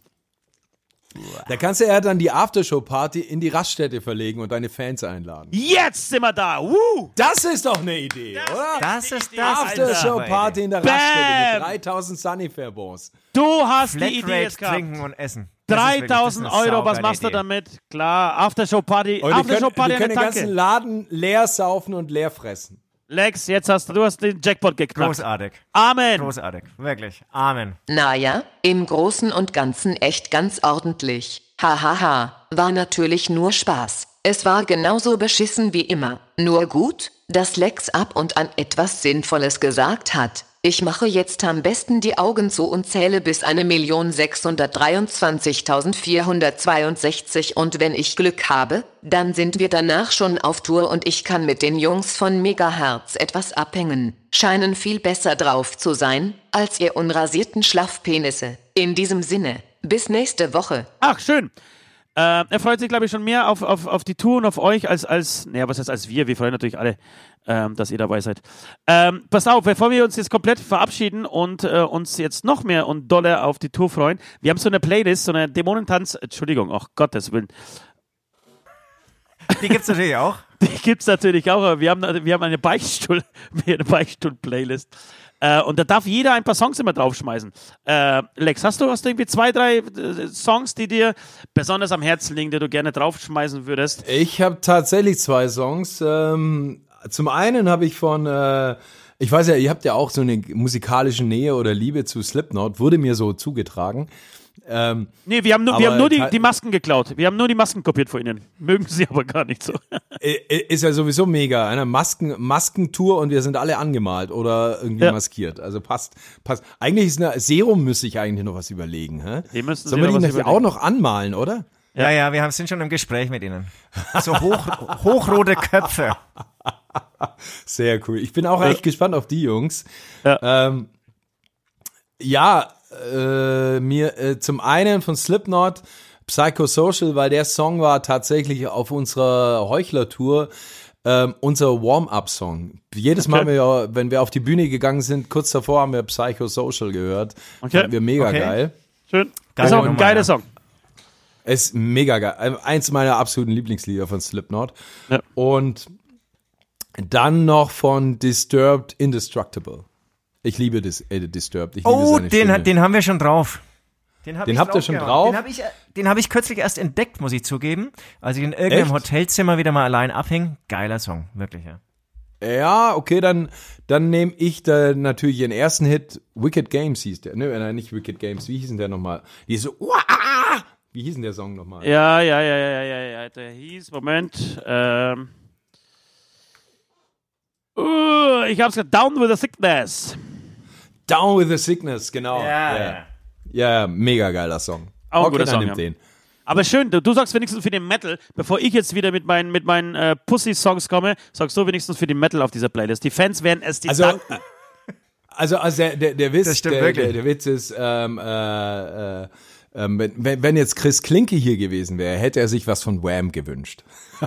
[SPEAKER 5] Da kannst du ja dann die Aftershow-Party in die Raststätte verlegen und deine Fans einladen.
[SPEAKER 3] Jetzt sind wir da. Woo!
[SPEAKER 5] Das ist doch eine Idee, oder?
[SPEAKER 4] Das ist das.
[SPEAKER 5] Aftershow-Party in der
[SPEAKER 3] Bam!
[SPEAKER 5] Raststätte mit 3000 Sunnyfair-Bons.
[SPEAKER 3] Du hast die Idee
[SPEAKER 4] Flatrate
[SPEAKER 3] jetzt gehabt.
[SPEAKER 4] trinken und essen. Das ist wirklich-
[SPEAKER 3] 3000
[SPEAKER 4] das ist eine
[SPEAKER 3] Euro, was machst du
[SPEAKER 4] Idee.
[SPEAKER 3] damit? Klar, Aftershow-Party.
[SPEAKER 5] Und wir können,
[SPEAKER 3] Aftershow-Party
[SPEAKER 5] wir können den ganzen. Laden leer saufen und leer fressen.
[SPEAKER 3] Lex, jetzt hast du, du hast den Jackpot geknackt.
[SPEAKER 4] Großartig.
[SPEAKER 3] Amen.
[SPEAKER 4] Großartig. Wirklich. Amen.
[SPEAKER 2] Naja, im Großen und Ganzen echt ganz ordentlich. Hahaha, war natürlich nur Spaß. Es war genauso beschissen wie immer. Nur gut, dass Lex ab und an etwas Sinnvolles gesagt hat. Ich mache jetzt am besten die Augen zu und zähle bis 1.623.462 und wenn ich Glück habe, dann sind wir danach schon auf Tour und ich kann mit den Jungs von Megahertz etwas abhängen. Scheinen viel besser drauf zu sein, als ihr unrasierten Schlaffpenisse. In diesem Sinne, bis nächste Woche.
[SPEAKER 3] Ach, schön. Äh, er freut sich, glaube ich, schon mehr auf, auf, auf die Tour und auf euch als, als, naja, was heißt als wir? Wir freuen natürlich alle, ähm, dass ihr dabei seid. Ähm, pass auf, bevor wir uns jetzt komplett verabschieden und äh, uns jetzt noch mehr und doller auf die Tour freuen, wir haben so eine Playlist, so eine Dämonentanz, Entschuldigung, ach Gottes Willen,
[SPEAKER 4] Die gibt's natürlich auch. *laughs*
[SPEAKER 3] die gibt's natürlich auch, aber wir haben, wir haben eine Beichtstuhl, *laughs* eine Beichtstuhl-Playlist. Äh, und da darf jeder ein paar Songs immer draufschmeißen. Äh, Lex, hast du, hast du irgendwie zwei, drei äh, Songs, die dir besonders am Herzen liegen, die du gerne draufschmeißen würdest?
[SPEAKER 5] Ich habe tatsächlich zwei Songs. Ähm, zum einen habe ich von, äh, ich weiß ja, ihr habt ja auch so eine musikalische Nähe oder Liebe zu Slipknot, wurde mir so zugetragen. Ähm,
[SPEAKER 3] Nee, wir haben nur, wir haben nur die, die Masken geklaut. Wir haben nur die Masken kopiert von ihnen. Mögen sie aber gar nicht so.
[SPEAKER 5] ist ja sowieso mega. Eine Masken, Maskentour und wir sind alle angemalt oder irgendwie
[SPEAKER 3] Ja.
[SPEAKER 5] maskiert. Also passt, passt. Eigentlich ist eine Serum müsste ich eigentlich noch was überlegen. Hä?
[SPEAKER 3] Die müssen
[SPEAKER 5] Sollen wir die nicht auch noch anmalen, oder?
[SPEAKER 4] Ja, ja, wir haben, sind schon im Gespräch mit ihnen. So hoch, hochrote Köpfe.
[SPEAKER 5] Sehr cool. Ich bin auch echt gespannt auf die Jungs.
[SPEAKER 3] Ja.
[SPEAKER 5] Ähm, ja, äh, mir äh, zum einen von Slipknot Psychosocial, weil der Song war tatsächlich auf unserer Heuchler-Tour ähm, unser Warm-up-Song. Jedes Mal,
[SPEAKER 3] Okay.
[SPEAKER 5] wenn wir, wenn wir auf die Bühne gegangen sind, kurz davor haben wir Psychosocial gehört.
[SPEAKER 3] Okay.
[SPEAKER 5] Fanden wir mega
[SPEAKER 4] Okay.
[SPEAKER 5] geil.
[SPEAKER 3] Schön. Das ist auch ein geiler. Song.
[SPEAKER 5] Ist mega geil. Eins meiner absoluten Lieblingslieder von Slipknot.
[SPEAKER 3] Ja.
[SPEAKER 5] Und dann noch von Disturbed Indestructible. Ich liebe Dis äh, Disturbed. Ich
[SPEAKER 4] Oh, den,
[SPEAKER 5] Stimme.
[SPEAKER 4] den haben wir schon drauf. Den, hab
[SPEAKER 5] Den
[SPEAKER 4] ich
[SPEAKER 5] habt ihr schon
[SPEAKER 4] draufgehauen.
[SPEAKER 5] drauf?
[SPEAKER 4] Den habe ich, äh, den hab ich kürzlich erst entdeckt, muss ich zugeben. Als ich in irgendeinem
[SPEAKER 5] Echt?
[SPEAKER 4] Hotelzimmer wieder mal allein abhing. Geiler Song, wirklich, ja.
[SPEAKER 5] Ja, okay, dann, dann nehme ich da natürlich ihren ersten Hit. Wicked Games hieß der. Ne, nein, nicht Wicked Games. Wie hieß denn der nochmal? Die so, Uah! wie hieß denn der Song nochmal?
[SPEAKER 3] Ja, ja, ja, ja, ja, ja. Der hieß, Moment, ähm. Uh, ich hab's gesagt, Down with the Sickness.
[SPEAKER 5] Down with the Sickness, genau.
[SPEAKER 4] Ja,
[SPEAKER 5] ja.
[SPEAKER 4] ja.
[SPEAKER 5] Ja, mega geiler Song.
[SPEAKER 3] Auch ein
[SPEAKER 5] okay,
[SPEAKER 3] guter Song,
[SPEAKER 5] nimm
[SPEAKER 3] ja.
[SPEAKER 5] den.
[SPEAKER 3] Aber schön, du, du sagst wenigstens für den Metal, bevor ich jetzt wieder mit meinen, mit meinen äh, Pussy-Songs komme, sagst du wenigstens für den Metal auf dieser Playlist. Die Fans werden es dir
[SPEAKER 5] Also,
[SPEAKER 3] danken. *laughs*
[SPEAKER 5] also, also der, der, der Witz, der, der, der Witz ist, ähm, äh, äh, ähm, wenn- wenn, wenn jetzt Chris Klinke hier gewesen wäre, hätte er sich was von Wham gewünscht. *laughs*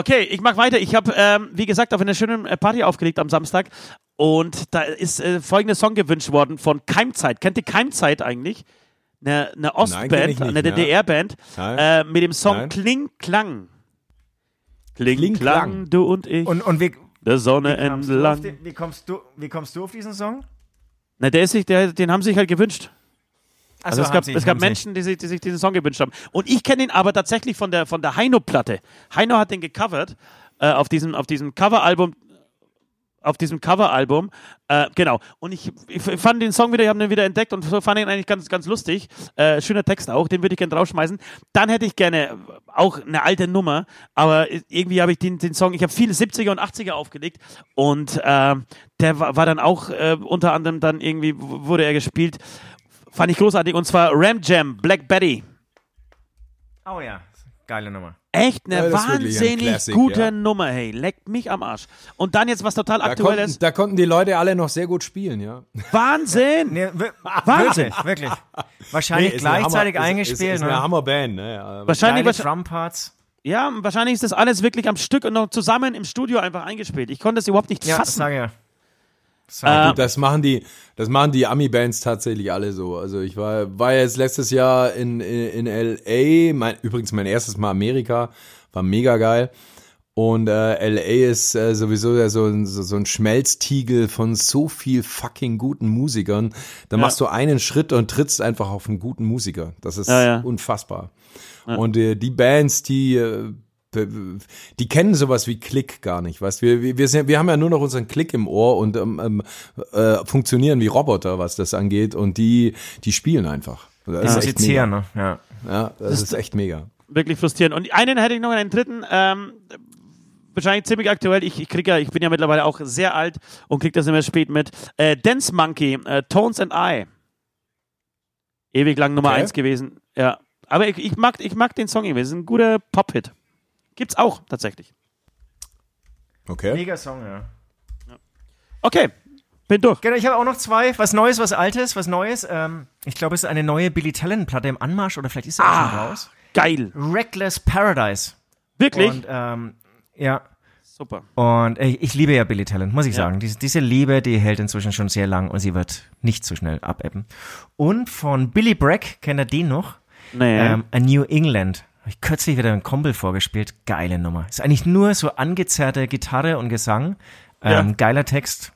[SPEAKER 3] Okay, ich mach weiter. Ich habe, ähm, wie gesagt, auf einer schönen äh, Party aufgelegt am Samstag und da ist äh, folgender Song gewünscht worden von Keimzeit. Kennt ihr Keimzeit eigentlich? Eine, eine Ostband, eine. DDR-Band äh, mit dem Song
[SPEAKER 5] Nein.
[SPEAKER 3] Kling Klang. Kling,
[SPEAKER 5] Kling,
[SPEAKER 3] Klang,
[SPEAKER 5] Klang.
[SPEAKER 3] du und ich,
[SPEAKER 4] Und, und wie,
[SPEAKER 3] der Sonne
[SPEAKER 4] wie, kommst du auf
[SPEAKER 3] entlang.
[SPEAKER 4] den, wie, kommst du, wie kommst du auf diesen Song?
[SPEAKER 3] Na, der ist sich, der, den haben sie sich halt gewünscht. Also
[SPEAKER 4] Achso,
[SPEAKER 3] es gab,
[SPEAKER 4] sie,
[SPEAKER 3] es gab. Menschen, die sich, die sich diesen Song gewünscht haben. Und ich kenne ihn aber tatsächlich von der, von der Heino-Platte. Heino hat den gecovert äh, auf diesem, auf diesem Coveralbum. Auf diesem Coveralbum, äh, genau. Und ich, ich fand den Song wieder, ich habe den wieder entdeckt und fand ihn eigentlich ganz, ganz lustig. Äh, schöner Text auch, den würde ich gerne draufschmeißen. Dann hätte ich gerne auch eine alte Nummer, aber irgendwie habe ich den, den Song, ich habe viele 70er und 80er aufgelegt und äh, der war, war dann auch äh, unter anderem dann irgendwie, wurde er gespielt Fand ich großartig. Und zwar Ram Jam, Black Betty.
[SPEAKER 4] Oh ja, geile Nummer.
[SPEAKER 3] Echt eine
[SPEAKER 5] Ja, das
[SPEAKER 3] wahnsinnig
[SPEAKER 5] Classic,
[SPEAKER 3] gute
[SPEAKER 5] ja.
[SPEAKER 3] Nummer, hey. Leckt mich am Arsch. Und dann jetzt was total
[SPEAKER 5] Da
[SPEAKER 3] Aktuelles.
[SPEAKER 5] konnten, da konnten die Leute alle noch sehr gut spielen, ja.
[SPEAKER 3] Wahnsinn!
[SPEAKER 4] Nee, *laughs*
[SPEAKER 3] Wahnsinn.
[SPEAKER 4] wirklich. Wahrscheinlich
[SPEAKER 5] eine
[SPEAKER 4] gleichzeitig
[SPEAKER 5] Hammer,
[SPEAKER 4] eingespielt.
[SPEAKER 5] Ist, ist, ist eine
[SPEAKER 4] ne?
[SPEAKER 5] Hammerband, ne?
[SPEAKER 3] Wahrscheinlich,
[SPEAKER 4] Geile
[SPEAKER 3] wahrscheinlich,
[SPEAKER 4] Drumparts.
[SPEAKER 3] ja, wahrscheinlich ist das alles wirklich am Stück und noch zusammen im Studio einfach eingespielt. Ich konnte es überhaupt nicht
[SPEAKER 4] Ja, das
[SPEAKER 3] fassen.
[SPEAKER 4] sage ich ja.
[SPEAKER 3] Äh,
[SPEAKER 5] Gut, das machen die, das machen die Ami-Bands tatsächlich alle so. Also ich war, war jetzt letztes Jahr in, in, in LA, mein, übrigens mein erstes Mal Amerika, war mega geil. Und äh, LA ist äh, sowieso so, ein- so, so ein Schmelztiegel von so viel fucking guten Musikern. Da machst du einen Schritt und trittst einfach auf einen guten Musiker. Das ist
[SPEAKER 3] Ja, ja.
[SPEAKER 5] unfassbar. Und äh, die Bands, die äh, die kennen sowas wie Klick gar nicht, weißt wir, wir, wir, sind, wir haben ja nur noch unseren Klick im Ohr und ähm, ähm, äh, funktionieren wie Roboter, was das angeht und die, die spielen einfach. Das ist echt mega.
[SPEAKER 4] Ne? Ja.
[SPEAKER 5] Ja, das ist echt mega.
[SPEAKER 3] wirklich frustrierend. Und einen hätte ich noch, einen dritten, ähm, wahrscheinlich ziemlich aktuell. Ich, ich krieg ja, ich bin ja mittlerweile auch sehr alt und krieg das immer spät mit. Äh, Dance Monkey, äh, Tones and I. Ewig lang Nummer
[SPEAKER 5] Okay.
[SPEAKER 3] eins gewesen. Ja. Aber ich, ich, mag, ich mag den Song irgendwie. Es ist ein guter Pop-Hit. Gibt's auch tatsächlich.
[SPEAKER 5] Okay.
[SPEAKER 4] Mega Song, ja.
[SPEAKER 3] Okay, bin durch.
[SPEAKER 4] Genau, ich habe auch noch zwei. Was Neues, was Altes, was Neues. Ähm, ich glaube, es ist eine neue Billy Talent-Platte im Anmarsch oder vielleicht ist sie auch schon
[SPEAKER 3] Ah,
[SPEAKER 4] raus.
[SPEAKER 3] geil.
[SPEAKER 4] Reckless Paradise.
[SPEAKER 3] Wirklich?
[SPEAKER 4] Und ähm, ja,
[SPEAKER 3] Super.
[SPEAKER 4] und äh, ich liebe ja Billy Talent, muss ich sagen. Diese, diese Liebe, die hält inzwischen schon sehr lang und sie wird nicht so schnell abebben. Und von Billy Bragg, kennt ihr den noch?
[SPEAKER 3] Nee.
[SPEAKER 4] Ähm, A New England. Habe ich kürzlich wieder einen Kumpel vorgespielt. Geile Nummer. Ist eigentlich nur so angezerrte Gitarre und Gesang. Ähm,
[SPEAKER 3] Ja.
[SPEAKER 4] Geiler Text.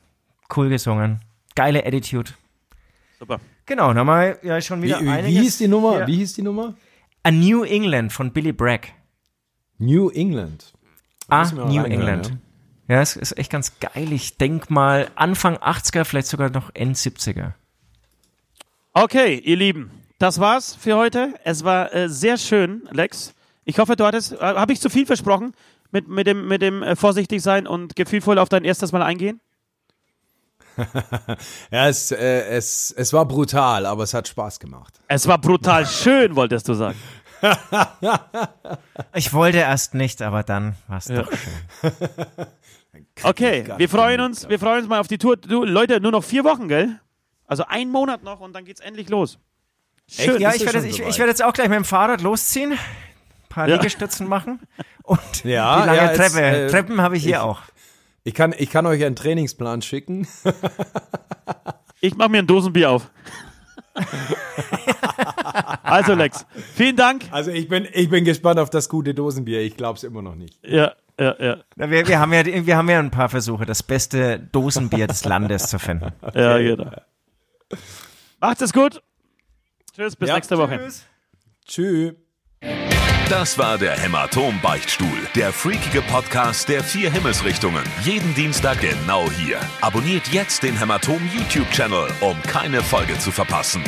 [SPEAKER 4] Cool gesungen. Geile Attitude.
[SPEAKER 3] Super.
[SPEAKER 4] Genau, wir ja schon
[SPEAKER 5] Wie,
[SPEAKER 4] wieder
[SPEAKER 5] wie,
[SPEAKER 4] einiges.
[SPEAKER 5] wie hieß die Nummer?
[SPEAKER 4] Ja.
[SPEAKER 5] Wie hieß die Nummer?
[SPEAKER 4] A New England von Billy Bragg.
[SPEAKER 5] New England.
[SPEAKER 4] Ah, New England. Ja, es ist echt ganz geil. Ich denk mal Anfang 80er, vielleicht sogar noch End 70er.
[SPEAKER 3] Okay, ihr Lieben, das war's für heute. Es war äh, sehr schön, Lex. Ich hoffe, du hattest, äh, habe ich zu viel versprochen mit, mit dem, mit dem äh, vorsichtig sein und gefühlvoll auf dein erstes Mal eingehen? *laughs*
[SPEAKER 5] Ja, es, äh, es, es war brutal, aber es hat Spaß gemacht.
[SPEAKER 3] Es war brutal *laughs* schön, wolltest du sagen. *laughs*
[SPEAKER 4] Ich wollte erst nicht, aber dann war es doch schön.
[SPEAKER 3] Okay, wir freuen uns, wir freuen uns mal auf die Tour. Du, Leute, nur noch vier Wochen, gell? Also ein Monat noch und dann geht's endlich los. Schön.
[SPEAKER 4] Ja, ich werde,
[SPEAKER 5] schon
[SPEAKER 4] ich, ich werde jetzt auch gleich mit dem Fahrrad losziehen, ein paar
[SPEAKER 3] Ja.
[SPEAKER 4] Liegestützen machen *laughs* und
[SPEAKER 5] Ja,
[SPEAKER 4] die lange
[SPEAKER 5] ja,
[SPEAKER 4] Treppe.
[SPEAKER 5] äh,
[SPEAKER 4] Treppen habe ich hier
[SPEAKER 5] ich-
[SPEAKER 4] auch.
[SPEAKER 5] Ich kann, ich kann euch einen Trainingsplan schicken.
[SPEAKER 3] Ich mache mir ein Dosenbier auf. *laughs* also Lex, vielen Dank.
[SPEAKER 5] Also ich bin, ich bin gespannt auf das gute Dosenbier. Ich glaube es immer noch nicht.
[SPEAKER 3] Ja, ja, ja.
[SPEAKER 4] Na, Wir, wir, haben ja, wir haben ja ein paar Versuche, das beste Dosenbier des Landes zu finden.
[SPEAKER 3] Ja, genau. Macht es gut. Tschüss, bis
[SPEAKER 5] Ja,
[SPEAKER 3] nächste Woche.
[SPEAKER 5] Tschüss.
[SPEAKER 1] Das war der Hämatom-Beichtstuhl, der freakige Podcast der vier Himmelsrichtungen. Jeden Dienstag genau hier. Abonniert jetzt den Hämatom YouTube-Channel, um keine Folge zu verpassen.